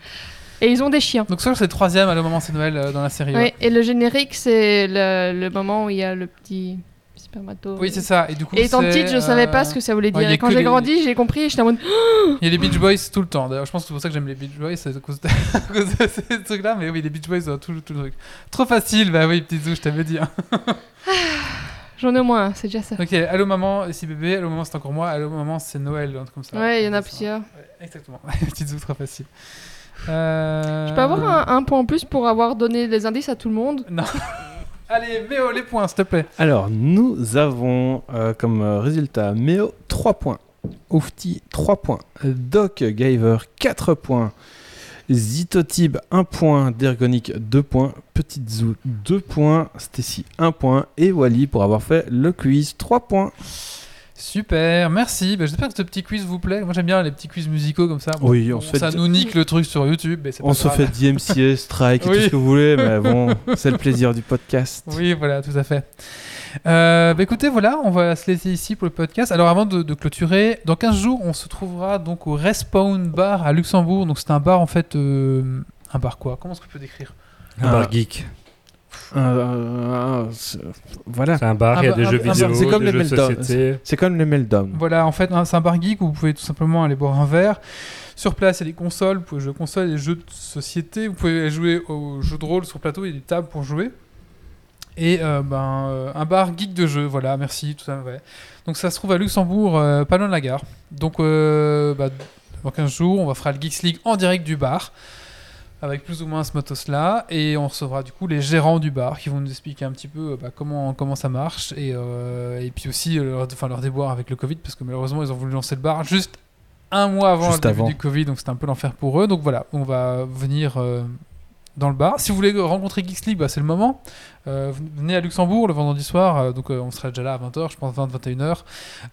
Et ils ont des chiens. Donc, ça, c'est le troisième Allô Maman, c'est Noël euh, dans la série. Oui, ouais. et le générique, c'est le, le moment où il y a le petit spermato. Oui, c'est ça. Et du coup, Et étant c'est, petite, je savais pas euh, ce que ça voulait ouais, y dire. Et quand j'ai les- grandi, j'ai compris et j'étais en mode. Il y a les Beach Boys tout le temps. D'ailleurs, je pense que c'est pour ça que j'aime les Beach Boys, c'est à cause de, à ces trucs-là. Mais oui, les Beach Boys, ont tout, tout le truc. Trop facile, bah oui, Petite Zoo, je t'avais dit. hein. J'en ai au moins c'est déjà ça. Ok, Allô Maman, ici bébé. Allô Maman, c'est encore moi. Allô Maman, c'est Noël, un truc comme ça. Ouais, il y en a C'est plusieurs. Ouais, exactement. Petite Zoo, trop facile. Euh... Je peux avoir un, un point en plus pour avoir donné des indices à tout le monde? Non. Allez, Méo, les points, s'il te plaît. Alors, nous avons euh, comme euh, résultat Méo 3 points, Oufti 3 points, Doc Giver 4 points, Zitotib 1 point, Dergonic 2 points, Petite Zoo 2 points, Stacy 1 point. Et Wally pour avoir fait le quiz 3 points. Super, merci. Bah, J'espère que ce petit quiz vous plaît. Moi, j'aime bien les petits quiz musicaux comme ça. Oui, on se fait ça nous nique le truc sur YouTube. Mais c'est pas On se grave. fait DMCA, Strike et Oui. tout ce que vous voulez, mais bon, c'est le plaisir du podcast. Oui, voilà, tout à fait. Euh, bah écoutez, voilà, on va se laisser ici pour le podcast. Alors avant de, de clôturer, dans 15 jours, on se trouvera donc au Respawn Bar à Luxembourg. Donc c'est un bar en fait, euh, un bar quoi? Comment est-ce qu'on peut décrire? Un Ah. bar geek. Euh, euh, c'est- voilà. C'est un bar, il y a des un- jeux vidéo, c'est comme des le jeux société. C'est comme le Meltdown. Voilà, en fait, c'est un bar geek où vous pouvez tout simplement aller boire un verre. Sur place, il y a des consoles, vous pouvez jouer aux consoles, il y a des jeux de société, vous pouvez jouer aux jeux de rôle sur plateau, il y a des tables pour jouer. Et euh, ben, euh, un bar geek de jeux, voilà, merci, tout ça, ouais. Donc ça se trouve à Luxembourg, euh, pas loin de la gare. Donc euh, bah, dans 15 jours, on va faire le Geeks League en direct du bar, avec plus ou moins ce motos-là, et on recevra du coup les gérants du bar qui vont nous expliquer un petit peu euh, bah, comment, comment ça marche, et, euh, et puis aussi euh, leur, enfin, leur déboire avec le Covid, parce que malheureusement ils ont voulu lancer le bar juste un mois avant Juste le début avant. du Covid, donc c'était un peu l'enfer pour eux. Donc voilà, on va venir euh, dans le bar. Si vous voulez rencontrer Geeks League, bah, c'est le moment. Euh, venez à Luxembourg le vendredi soir, euh, donc euh, on sera déjà là à 20h, je pense 20-21h.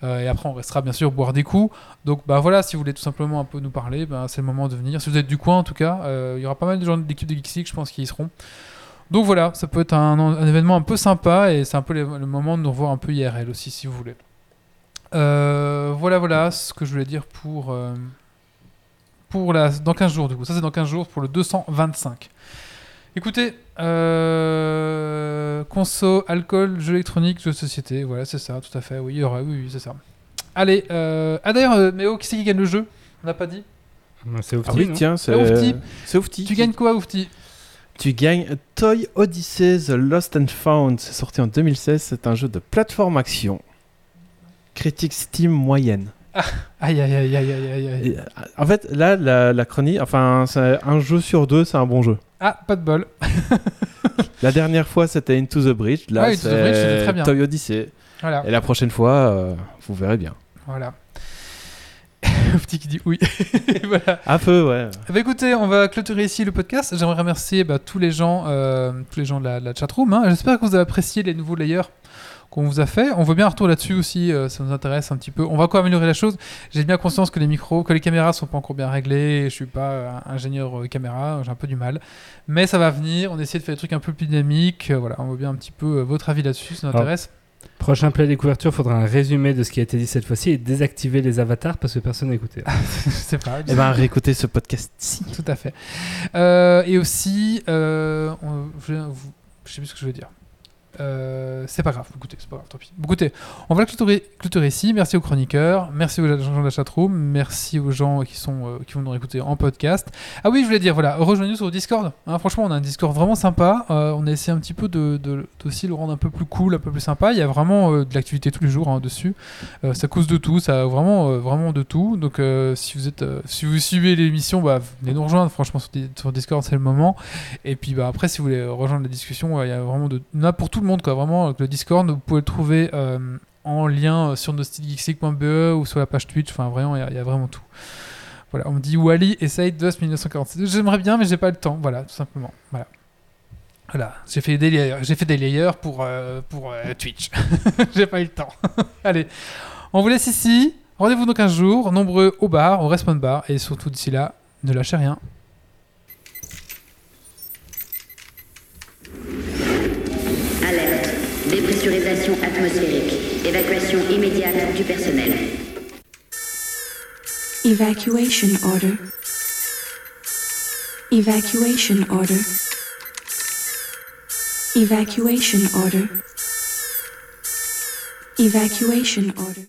Euh, et après, on restera bien sûr boire des coups. Donc bah voilà, si vous voulez tout simplement un peu nous parler, bah, c'est le moment de venir. Si vous êtes du coin en tout cas, il y aura pas mal de gens de l'équipe de Geeks League, je pense, qui y seront. Donc voilà, ça peut être un, événement un peu sympa et c'est un peu le, moment de nous revoir un peu IRL aussi, si vous voulez. Voilà, voilà ce que je voulais dire pour, pour la, dans 15 jours, du coup. Ça, c'est dans 15 jours pour le 225. Écoutez, euh, conso, alcool, jeux électroniques, jeux de société, voilà, c'est ça, tout à fait. Oui, il y aura, oui, oui, c'est ça. Allez, euh, ah d'ailleurs, euh, Méo, qui c'est qui gagne le jeu? On n'a pas dit C'est Ah oui, non tiens, c'est Ah, Oufti. c'est Oufti. Tu gagnes quoi, Oufti? Tu gagnes Toy Odyssey The Lost and Found. C'est sorti en 2016. C'est un jeu de plateforme action. Critique Steam moyenne. Aïe, aïe, aïe, aïe, aïe, aïe, aïe. En fait, là, la, la chronique, enfin, un jeu sur deux, c'est un bon jeu. Ah, pas de bol. La dernière fois, c'était Into the Bridge. Là, Ouais, Into the Bridge, c'était très c'est bien. Toy Odyssey. Voilà. Et la prochaine fois, euh, vous verrez bien. Voilà. Petit qui dit oui. voilà. À feu, ouais. Bah écoutez, on va clôturer ici le podcast. J'aimerais remercier bah, tous les gens, euh, tous les gens de la, de la chatroom. hein. J'espère que vous avez apprécié les nouveaux layers qu'on vous a fait. On veut bien un retour là-dessus aussi, euh, ça nous intéresse un petit peu. On va encore améliorer la chose. J'ai bien conscience que les micros, que les caméras sont pas encore bien réglées. Je suis pas euh, ingénieur euh, caméra, j'ai un peu du mal. Mais ça va venir. On essaie de faire des trucs un peu plus dynamiques. Euh, voilà, on veut bien un petit peu euh, votre avis là-dessus, ça nous Alors, intéresse. Prochain play des couvertures, faudra un résumé de ce qui a été dit cette fois-ci et désactiver les avatars parce que personne n'a écouté. Je sais pas. Eh ben, réécoutez ce podcast-ci. Tout à fait. Euh, et aussi, euh, on- je, vous- je sais plus ce que je veux dire. Euh, c'est pas grave, écoutez, c'est pas grave, tant pis. Écoutez, on va le clôturer, ici. Merci aux chroniqueurs, merci aux gens de la chatroom, merci aux gens qui, sont, euh, qui vont nous écouter en podcast. Ah oui, je voulais dire, voilà, rejoignez-nous sur Discord. hein. franchement, on a un Discord vraiment sympa. Euh, on a essayé un petit peu de, d'aussi le rendre un peu plus cool, un peu plus sympa. Il y a vraiment de l'activité tous les jours hein, dessus. Ça cause de tout, ça a vraiment, vraiment de tout. Donc, si vous êtes, si vous suivez l'émission, bah, venez nous rejoindre. Franchement, sur, Di- sur Discord, c'est le moment. Et puis, bah, après, si vous voulez rejoindre la discussion, il y a vraiment de, en a pour tout monde, quoi. Vraiment, le Discord, vous pouvez le trouver euh, en lien euh, sur nostalgeek.be ou sur la page Twitch. Enfin, vraiment, il y a- vraiment tout. Voilà, on me dit Wally essaye DOS 1947. J'aimerais bien, mais j'ai pas le temps. Voilà, tout simplement. Voilà. Voilà, j'ai fait des layers, j'ai fait des layers pour, euh, pour Twitch. j'ai pas eu le temps. Allez, on vous laisse ici. Rendez-vous dans 15 jours, nombreux au bar, au Respawn Bar, et surtout d'ici là, ne lâchez rien. Alerte. Dépressurisation atmosphérique. Évacuation immédiate du personnel. Evacuation order. Evacuation order. Evacuation order. Evacuation order.